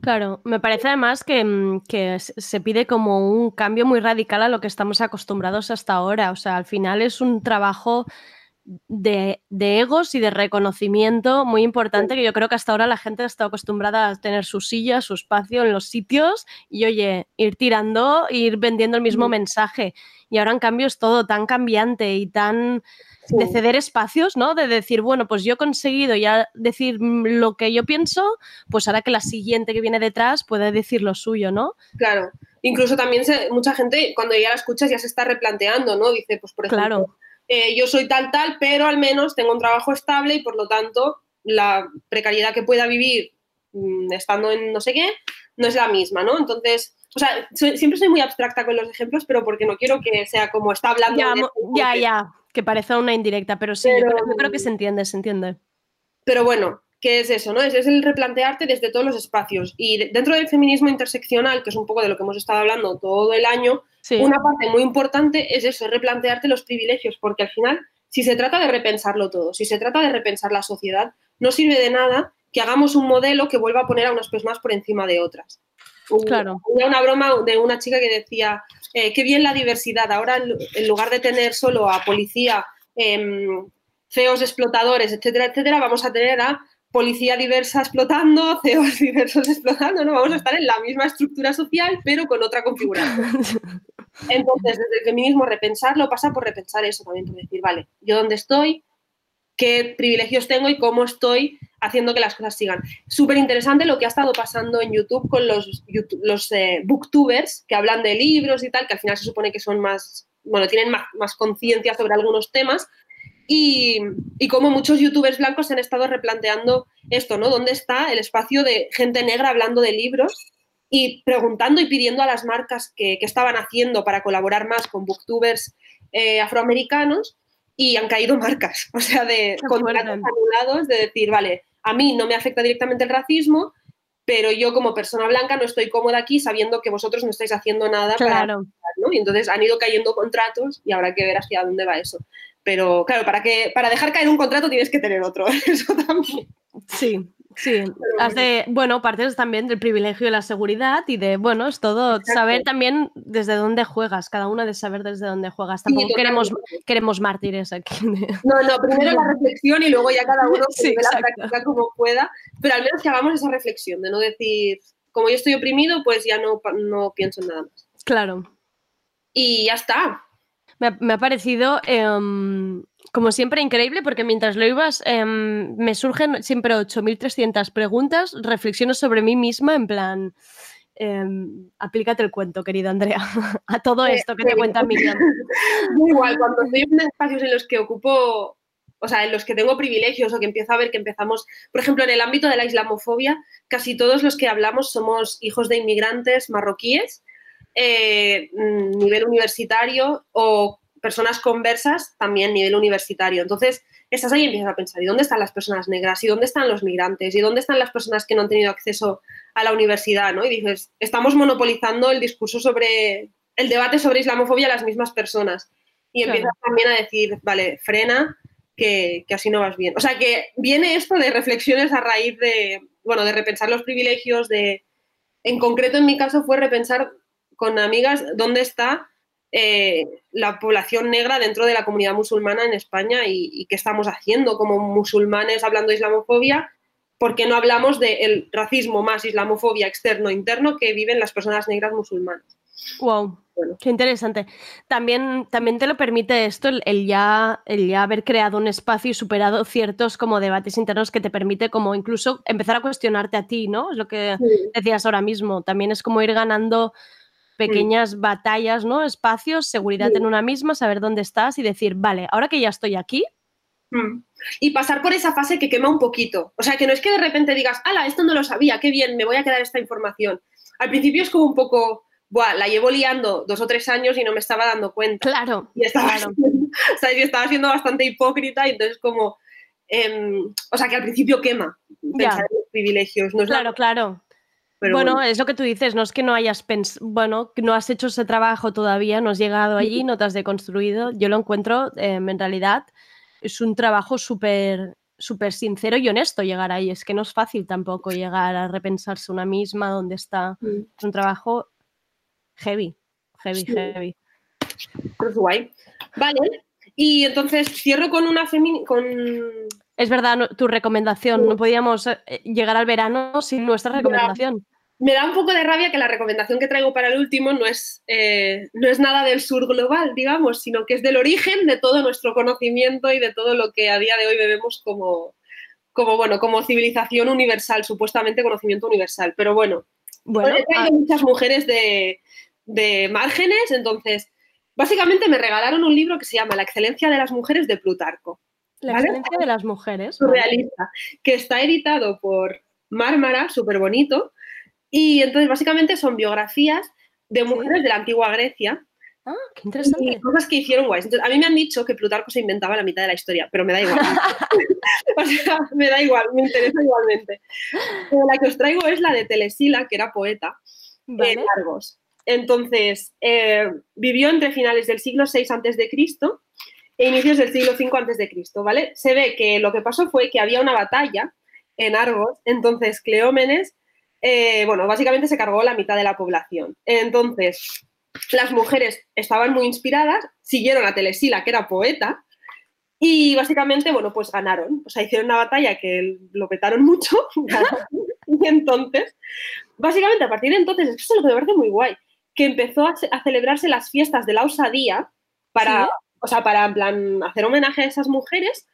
B: Claro, me parece además que, mm, que se pide como un cambio muy radical a lo que estamos acostumbrados hasta ahora. O sea, al final es un trabajo de, de egos y de reconocimiento muy importante que yo creo que hasta ahora la gente ha estado acostumbrada a tener su silla, su espacio en los sitios y oye, ir tirando, ir vendiendo el mismo mensaje. Y ahora en cambio es todo tan cambiante y tan de ceder espacios, ¿no? De decir, bueno, pues yo he conseguido ya decir lo que yo pienso, pues ahora que la siguiente que viene detrás puede decir lo suyo, ¿no?
Q: Claro. Incluso también se- mucha gente cuando ya la escuchas ya se está replanteando, ¿no? Dice, pues por ejemplo,
B: Claro.
Q: Eh, yo soy tal, tal, pero al menos tengo un trabajo estable y por lo tanto la precariedad que pueda vivir mm, estando en no sé qué no es la misma, ¿no? Entonces, o sea, soy- siempre soy muy abstracta con los ejemplos, pero porque no quiero que sea como está hablando.
B: Ya,
Q: de-
B: ya, ya, que parece una indirecta, pero sí, yo, creo, yo creo que se entiende, se entiende.
Q: Pero bueno, ¿qué es eso? ¿no? Es, es el replantearte desde todos los espacios. Y de- dentro del feminismo interseccional, que es un poco de lo que hemos estado hablando todo el año,
B: Sí.
Q: una parte muy importante es eso, es replantearte los privilegios, porque al final, si se trata de repensarlo todo, si se trata de repensar la sociedad, no sirve de nada que hagamos un modelo que vuelva a poner a unas personas por encima de otras. Hubo-
B: Claro.
Q: Había una broma de una chica que decía, eh, qué bien la diversidad, ahora en lu- en lugar de tener solo a policía, em, feos explotadores, etcétera, etcétera, vamos a tener a policía diversa explotando, feos diversos explotando, ¿no? Vamos a estar en la misma estructura social, pero con otra configuración. Entonces, desde el feminismo, repensarlo pasa por repensar eso también, por decir, vale, yo dónde estoy, qué privilegios tengo y cómo estoy haciendo que las cosas sigan. Súper interesante lo que ha estado pasando en YouTube con los, eh, booktubers que hablan de libros y tal, que al final se supone que son más, bueno, tienen más, más conciencia sobre algunos temas. Y, y como muchos youtubers blancos se han estado replanteando esto, ¿no? ¿Dónde está el espacio de gente negra hablando de libros y preguntando y pidiendo a las marcas que, que estaban haciendo para colaborar más con booktubers eh, afroamericanos y han caído marcas, o sea, de contratos anulados de decir, vale, a mí no me afecta directamente el racismo, pero yo como persona blanca no estoy cómoda aquí sabiendo que vosotros no estáis haciendo nada para...
B: Claro.
Q: ¿no? Y entonces han ido cayendo contratos y habrá que ver hacia dónde va eso. Pero claro, para, que, para dejar caer un contrato tienes que tener otro, eso también.
B: Sí, sí. Has de, bueno, partes también del privilegio de la seguridad y de, bueno, es todo, saber también desde dónde juegas, cada uno de saber desde dónde juegas. Tampoco queremos, queremos mártires aquí.
Q: No, no, primero la reflexión y luego ya cada uno
B: Sí,
Q: lleve la práctica como pueda, pero al menos que hagamos esa reflexión de no decir, como yo estoy oprimido, pues ya no, no pienso en nada más.
B: Claro.
Q: Y ya está.
B: Me ha, me ha parecido, em, como siempre, increíble porque mientras lo ibas, em, me surgen siempre 8.300 preguntas, reflexiones sobre mí misma, en plan, em, aplícate el cuento, querida Andrea, a todo esto que te cuenta Miriam.
Q: Igual, cuando estoy en espacios en los que ocupo, o sea, en los que tengo privilegios o que empiezo a ver que empezamos, por ejemplo, en el ámbito de la islamofobia, casi todos los que hablamos somos hijos de inmigrantes marroquíes, eh, mm, nivel universitario o personas conversas también nivel universitario. Entonces, estás ahí y empiezas a pensar, ¿y dónde están las personas negras? ¿Y dónde están los migrantes? ¿Y dónde están las personas que no han tenido acceso a la universidad? ¿no? Y dices, estamos monopolizando el discurso sobre, el debate sobre islamofobia a las mismas personas. Y
B: Claro.
Q: empiezas también a decir, vale, frena, que, que así no vas bien. O sea, que viene esto de reflexiones a raíz de, bueno, de repensar los privilegios, de, en concreto en mi caso fue repensar con amigas dónde está eh, la población negra dentro de la comunidad musulmana en España y, y qué estamos haciendo como musulmanes hablando de islamofobia, porque no hablamos del racismo más islamofobia externo-interno que viven las personas negras musulmanas.
B: Wow. Qué interesante. También, también te lo permite esto, el, el ya, el ya haber creado un espacio y superado ciertos como debates internos que te permite como incluso empezar a cuestionarte a ti, ¿no? Es lo que
Q: Sí.
B: decías ahora mismo. También es como ir ganando pequeñas batallas, ¿no? Espacios, seguridad
Q: Sí.
B: en una misma, saber dónde estás y decir, vale, ahora que ya estoy aquí,
Q: Mm. Y pasar por esa fase que quema un poquito. O sea, que no es que de repente digas, ala, esto no lo sabía, qué bien, me voy a quedar esta información. Al principio es como un poco, buah, la llevo liando dos o tres años y no me estaba dando cuenta.
B: Claro.
Q: Y estaba,
B: claro.
Q: ¿sabes? Y estaba siendo bastante hipócrita y entonces como, em, o sea, que al principio quema pensar en los privilegios. No la-
B: Claro, claro.
Q: Pero
B: bueno,
Q: bueno.
B: es lo que tú dices, no es que no hayas pensado, bueno, no has hecho ese trabajo todavía, no has llegado allí, no te has deconstruido. Yo lo encuentro, eh, en realidad, es un trabajo súper súper sincero y honesto llegar ahí. Es que no es fácil tampoco llegar a repensarse una misma, dónde está.
Q: Mm.
B: Es un trabajo heavy, heavy,
Q: Sí.
B: heavy.
Q: Pues guay. Vale. Y entonces cierro con una femini con
B: Es verdad, no- tu recomendación, no podíamos eh, llegar al verano sin nuestra recomendación.
Q: Me da un poco de rabia que la recomendación que traigo para el último no es, eh, no es nada del sur global, digamos, sino que es del origen de todo nuestro conocimiento y de todo lo que a día de hoy bebemos como, como, bueno, como civilización universal, supuestamente conocimiento universal. Pero bueno,
B: Bueno,
Q: he traído
B: ah.
Q: muchas mujeres de, de márgenes, entonces, básicamente me regalaron un libro que se llama La excelencia de las mujeres de Plutarco.
B: La
Q: ¿vale?
B: excelencia de las mujeres.
Q: surrealista, que está editado por Mármara, súper bonito. Y entonces básicamente son biografías de mujeres de la antigua Grecia.
B: Ah, qué interesante.
Q: Y cosas que hicieron guays. Entonces, a mí me han dicho que Plutarco se inventaba la mitad de la historia, pero me da igual. o sea, me da igual, me interesa igualmente. Pero la que os traigo es la de Telesila, que era poeta
B: Vale.
Q: en Argos. Entonces, eh, vivió entre finales del siglo VI a.C. e inicios del siglo V a.C., ¿vale? Se ve que lo que pasó fue que había una batalla en Argos, entonces Cleómenes, eh, bueno, básicamente se cargó la mitad de la población. Entonces, las mujeres estaban muy inspiradas, siguieron a Telesila, que era poeta, y básicamente, bueno, pues ganaron. O sea, hicieron una batalla que lo petaron mucho, y entonces, básicamente a partir de entonces, es que eso es lo que me parece muy guay, que empezó a celebrarse las fiestas de la osadía para,
B: Sí.
Q: o sea, para en plan hacer homenaje a esas mujeres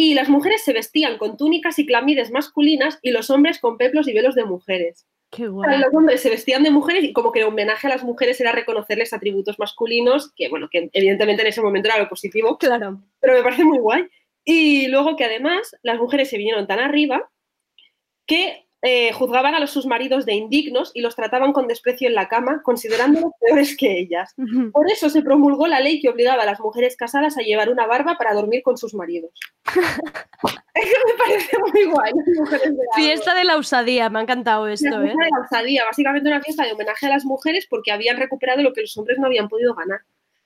Q: y las mujeres se vestían con túnicas y clamides masculinas y los hombres con peplos y velos de mujeres.
B: Qué guay.
Q: Los hombres se vestían de mujeres y como que el homenaje a las mujeres era reconocerles atributos masculinos, que bueno, que evidentemente en ese momento era lo positivo,
B: Claro.
Q: pero me parece muy guay. Y luego que además las mujeres se vinieron tan arriba que eh, juzgaban a los sus maridos de indignos y los trataban con desprecio en la cama, considerándolos peores que ellas. Por eso se promulgó la ley que obligaba a las mujeres casadas a llevar una barba para dormir con sus maridos. me parece muy guay. de.
B: Fiesta de la usadía, me ha encantado esto, ¿eh?
Q: fiesta de la osadía, básicamente una fiesta de homenaje a las mujeres porque habían recuperado lo que los hombres no habían podido ganar.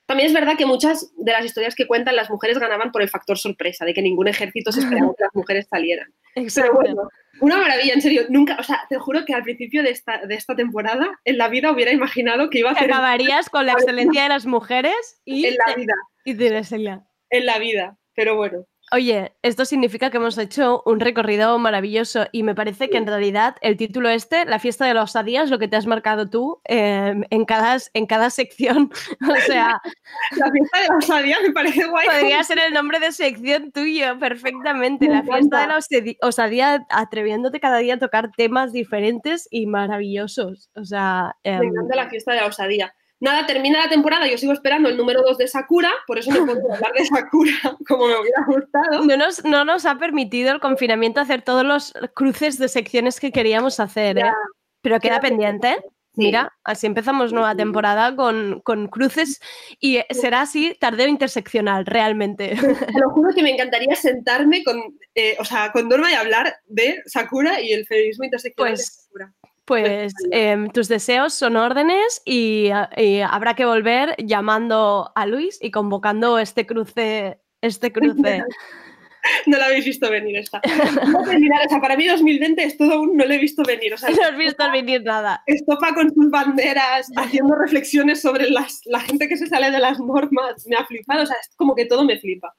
Q: También es verdad que muchas de las historias que cuentan las mujeres ganaban por el factor sorpresa, de que ningún ejército se esperaba que las mujeres salieran. Pero bueno, una maravilla, en serio, nunca, o sea, te juro que al principio de esta, de esta temporada en la vida hubiera imaginado que iba a hacer
B: acabarías con la excelencia de las mujeres y,
Q: en la vida,
B: y Teresila.
Q: en la vida, pero bueno.
B: Oye, esto significa que hemos hecho un recorrido maravilloso y me parece que en realidad el título este, La fiesta de los osadías, lo que te has marcado tú eh, en, cada, en cada sección. O sea,
Q: La fiesta de la osadía me parece guay.
B: podría ser el nombre de sección tuyo perfectamente.
Q: Me
B: La fiesta de la osadía, atreviéndote cada día a tocar temas diferentes y maravillosos. O sea,
Q: Me
B: em,
Q: encanta la fiesta de la osadía. Nada, termina la temporada, yo sigo esperando el número 2 de Sakura, por eso no puedo hablar de Sakura como me hubiera gustado.
B: no nos, no nos ha permitido el confinamiento hacer todos los cruces de secciones que queríamos hacer, ¿eh? Pero queda
Q: Queda
B: pendiente.
Q: Sí.
B: Mira, así empezamos nueva temporada con, con cruces y eh, será así tardeo interseccional, realmente.
Q: Te lo juro que me encantaría sentarme con, eh, o sea, con Norma y hablar de Sakura y el feminismo interseccional de
B: Pues,
Q: Sakura.
B: Pues em, tus deseos son órdenes y, a- y habrá que volver llamando a Luis y convocando este cruce. Este cruce.
Q: No la habéis visto venir esta. No terminar, o sea, para mí 2020 es todo un no lo he visto venir. O sea,
B: No has visto venir nada.
Q: Estopa con sus banderas, haciendo reflexiones sobre las, la gente que se sale de las normas. Me ha flipado, o sea, es como que todo me flipa.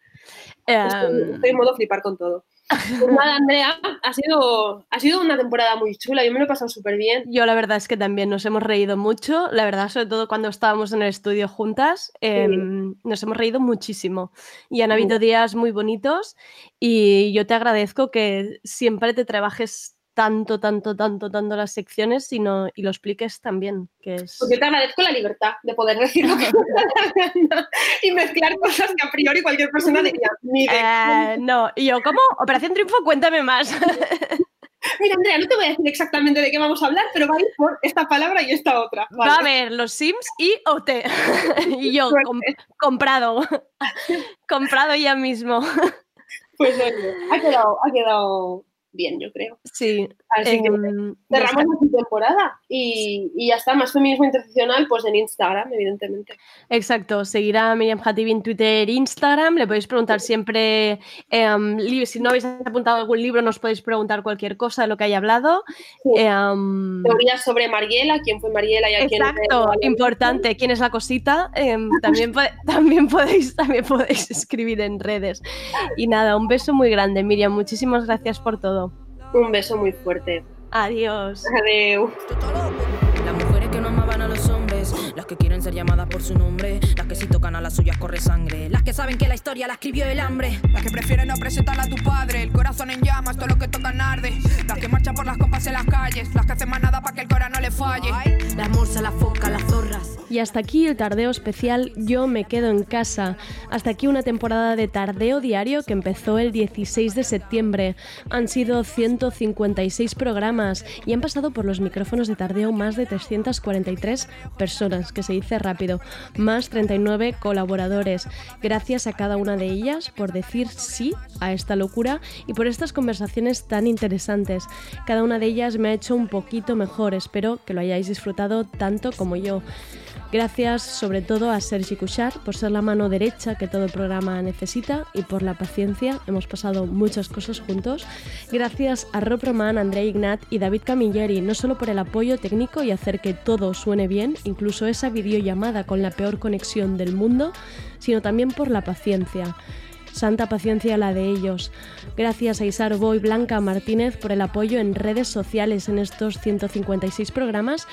Q: Estoy,
B: Em,
Q: estoy en modo flipar con todo. Pues nada, Andrea, ha sido, ha sido una temporada muy chula, yo me lo he pasado súper bien.
B: Yo la verdad es que también nos hemos reído mucho, la verdad, sobre todo cuando estábamos en el estudio juntas, eh, nos hemos reído muchísimo. Y han habido días muy bonitos y yo te agradezco que siempre te trabajes tanto, tanto, tanto, tanto las secciones sino, y lo expliques también. Que es...
Q: Pues yo te agradezco la libertad de poder decir lo que y mezclar cosas que a priori cualquier persona diría. Ni de...
B: Eh, no, y yo, ¿cómo? Operación Triunfo, cuéntame más.
Q: Mira, Andrea, no te voy a decir exactamente de qué vamos a hablar, pero va a ir por esta palabra y esta otra. Vale.
B: Va a haber los Sims y OT. y yo, com comprado. comprado ya mismo.
Q: Pues oye, ha quedado, ha quedado bien, yo creo.
B: Sí.
Q: Así que
B: em,
Q: cerramos la temporada y, y ya está, más feminismo interseccional, pues en Instagram, evidentemente.
B: Exacto, seguir a Miriam Hatibi en Twitter Instagram, le podéis preguntar siempre, em, si no habéis apuntado algún libro, nos podéis preguntar cualquier cosa de lo que haya hablado. Em,
Q: Teorías sobre Mariela, quién fue Mariela y a quién
B: Exacto, importante. ¿Quién es la cosita? También, también, podéis, también podéis escribir en redes. Y nada, un beso muy grande, Miriam. Muchísimas gracias por todo.
Q: Un beso muy fuerte.
B: Adiós.
Q: Adiós.
R: Las que quieren ser llamadas por su nombre, las que si tocan a las suyas corre sangre, las que saben que la historia la escribió el hambre.
M: Las que prefieren no presentarla a tu padre, el corazón en llamas, todo lo que tocan arde. Las que marchan por las compas en las calles, las que hacen más nada para que el corazón no le falle.
R: La morsa, la foca, las zorras.
B: Y hasta aquí el tardeo especial Yo me quedo en casa. Hasta aquí una temporada de tardeo diario que empezó el 16 de septiembre. Han sido 156 programas y han pasado por los micrófonos de tardeo más de 343 personas, que se dice rápido, más 39 colaboradores. Gracias a cada una de ellas por decir sí a esta locura y por estas conversaciones tan interesantes. Cada una de ellas me ha hecho un poquito mejor. Espero que lo hayáis disfrutado tanto como yo. Gracias sobre todo a Sergi Cuchar por ser la mano derecha que todo programa necesita y por la paciencia. Hemos pasado muchas cosas juntos. Gracias a Rob Roman, Andrea Ignat y David Camilleri, no solo por el apoyo técnico y hacer que todo suene bien, incluso esa videollamada con la peor conexión del mundo, sino también por la paciencia. Santa paciencia la de ellos. Gracias a Isar Boy Blanca Martínez por el apoyo en redes sociales en estos 156 programas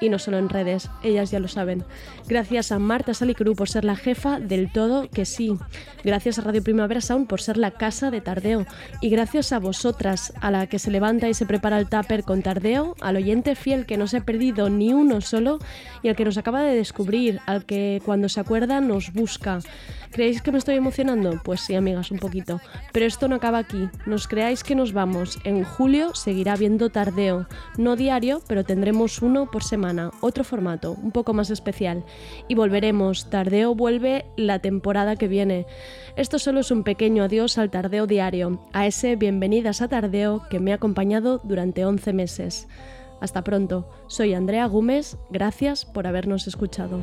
B: y no solo en redes, ellas ya lo saben. Gracias a Marta Salicru por ser la jefa del todo que sí. Gracias a Radio Primavera Sound por ser la casa de Tardeo. Y gracias a vosotras, a la que se levanta y se prepara el tupper con Tardeo, al oyente fiel que no se ha perdido ni uno solo y al que nos acaba de descubrir, al que cuando se acuerda nos busca. ¿Creéis que me estoy emocionando? Pues sí, amigas, un poquito. Pero esto no acaba aquí. Nos creáis que nos vamos. En julio seguirá habiendo tardeo. No diario, pero tendremos uno por semana. Otro formato, un poco más especial. Y volveremos. Tardeo vuelve la temporada que viene. Esto solo es un pequeño adiós al tardeo diario. A ese bienvenidas a tardeo que me ha acompañado durante 11 meses. Hasta pronto. Soy Andrea Gómez. Gracias por habernos escuchado.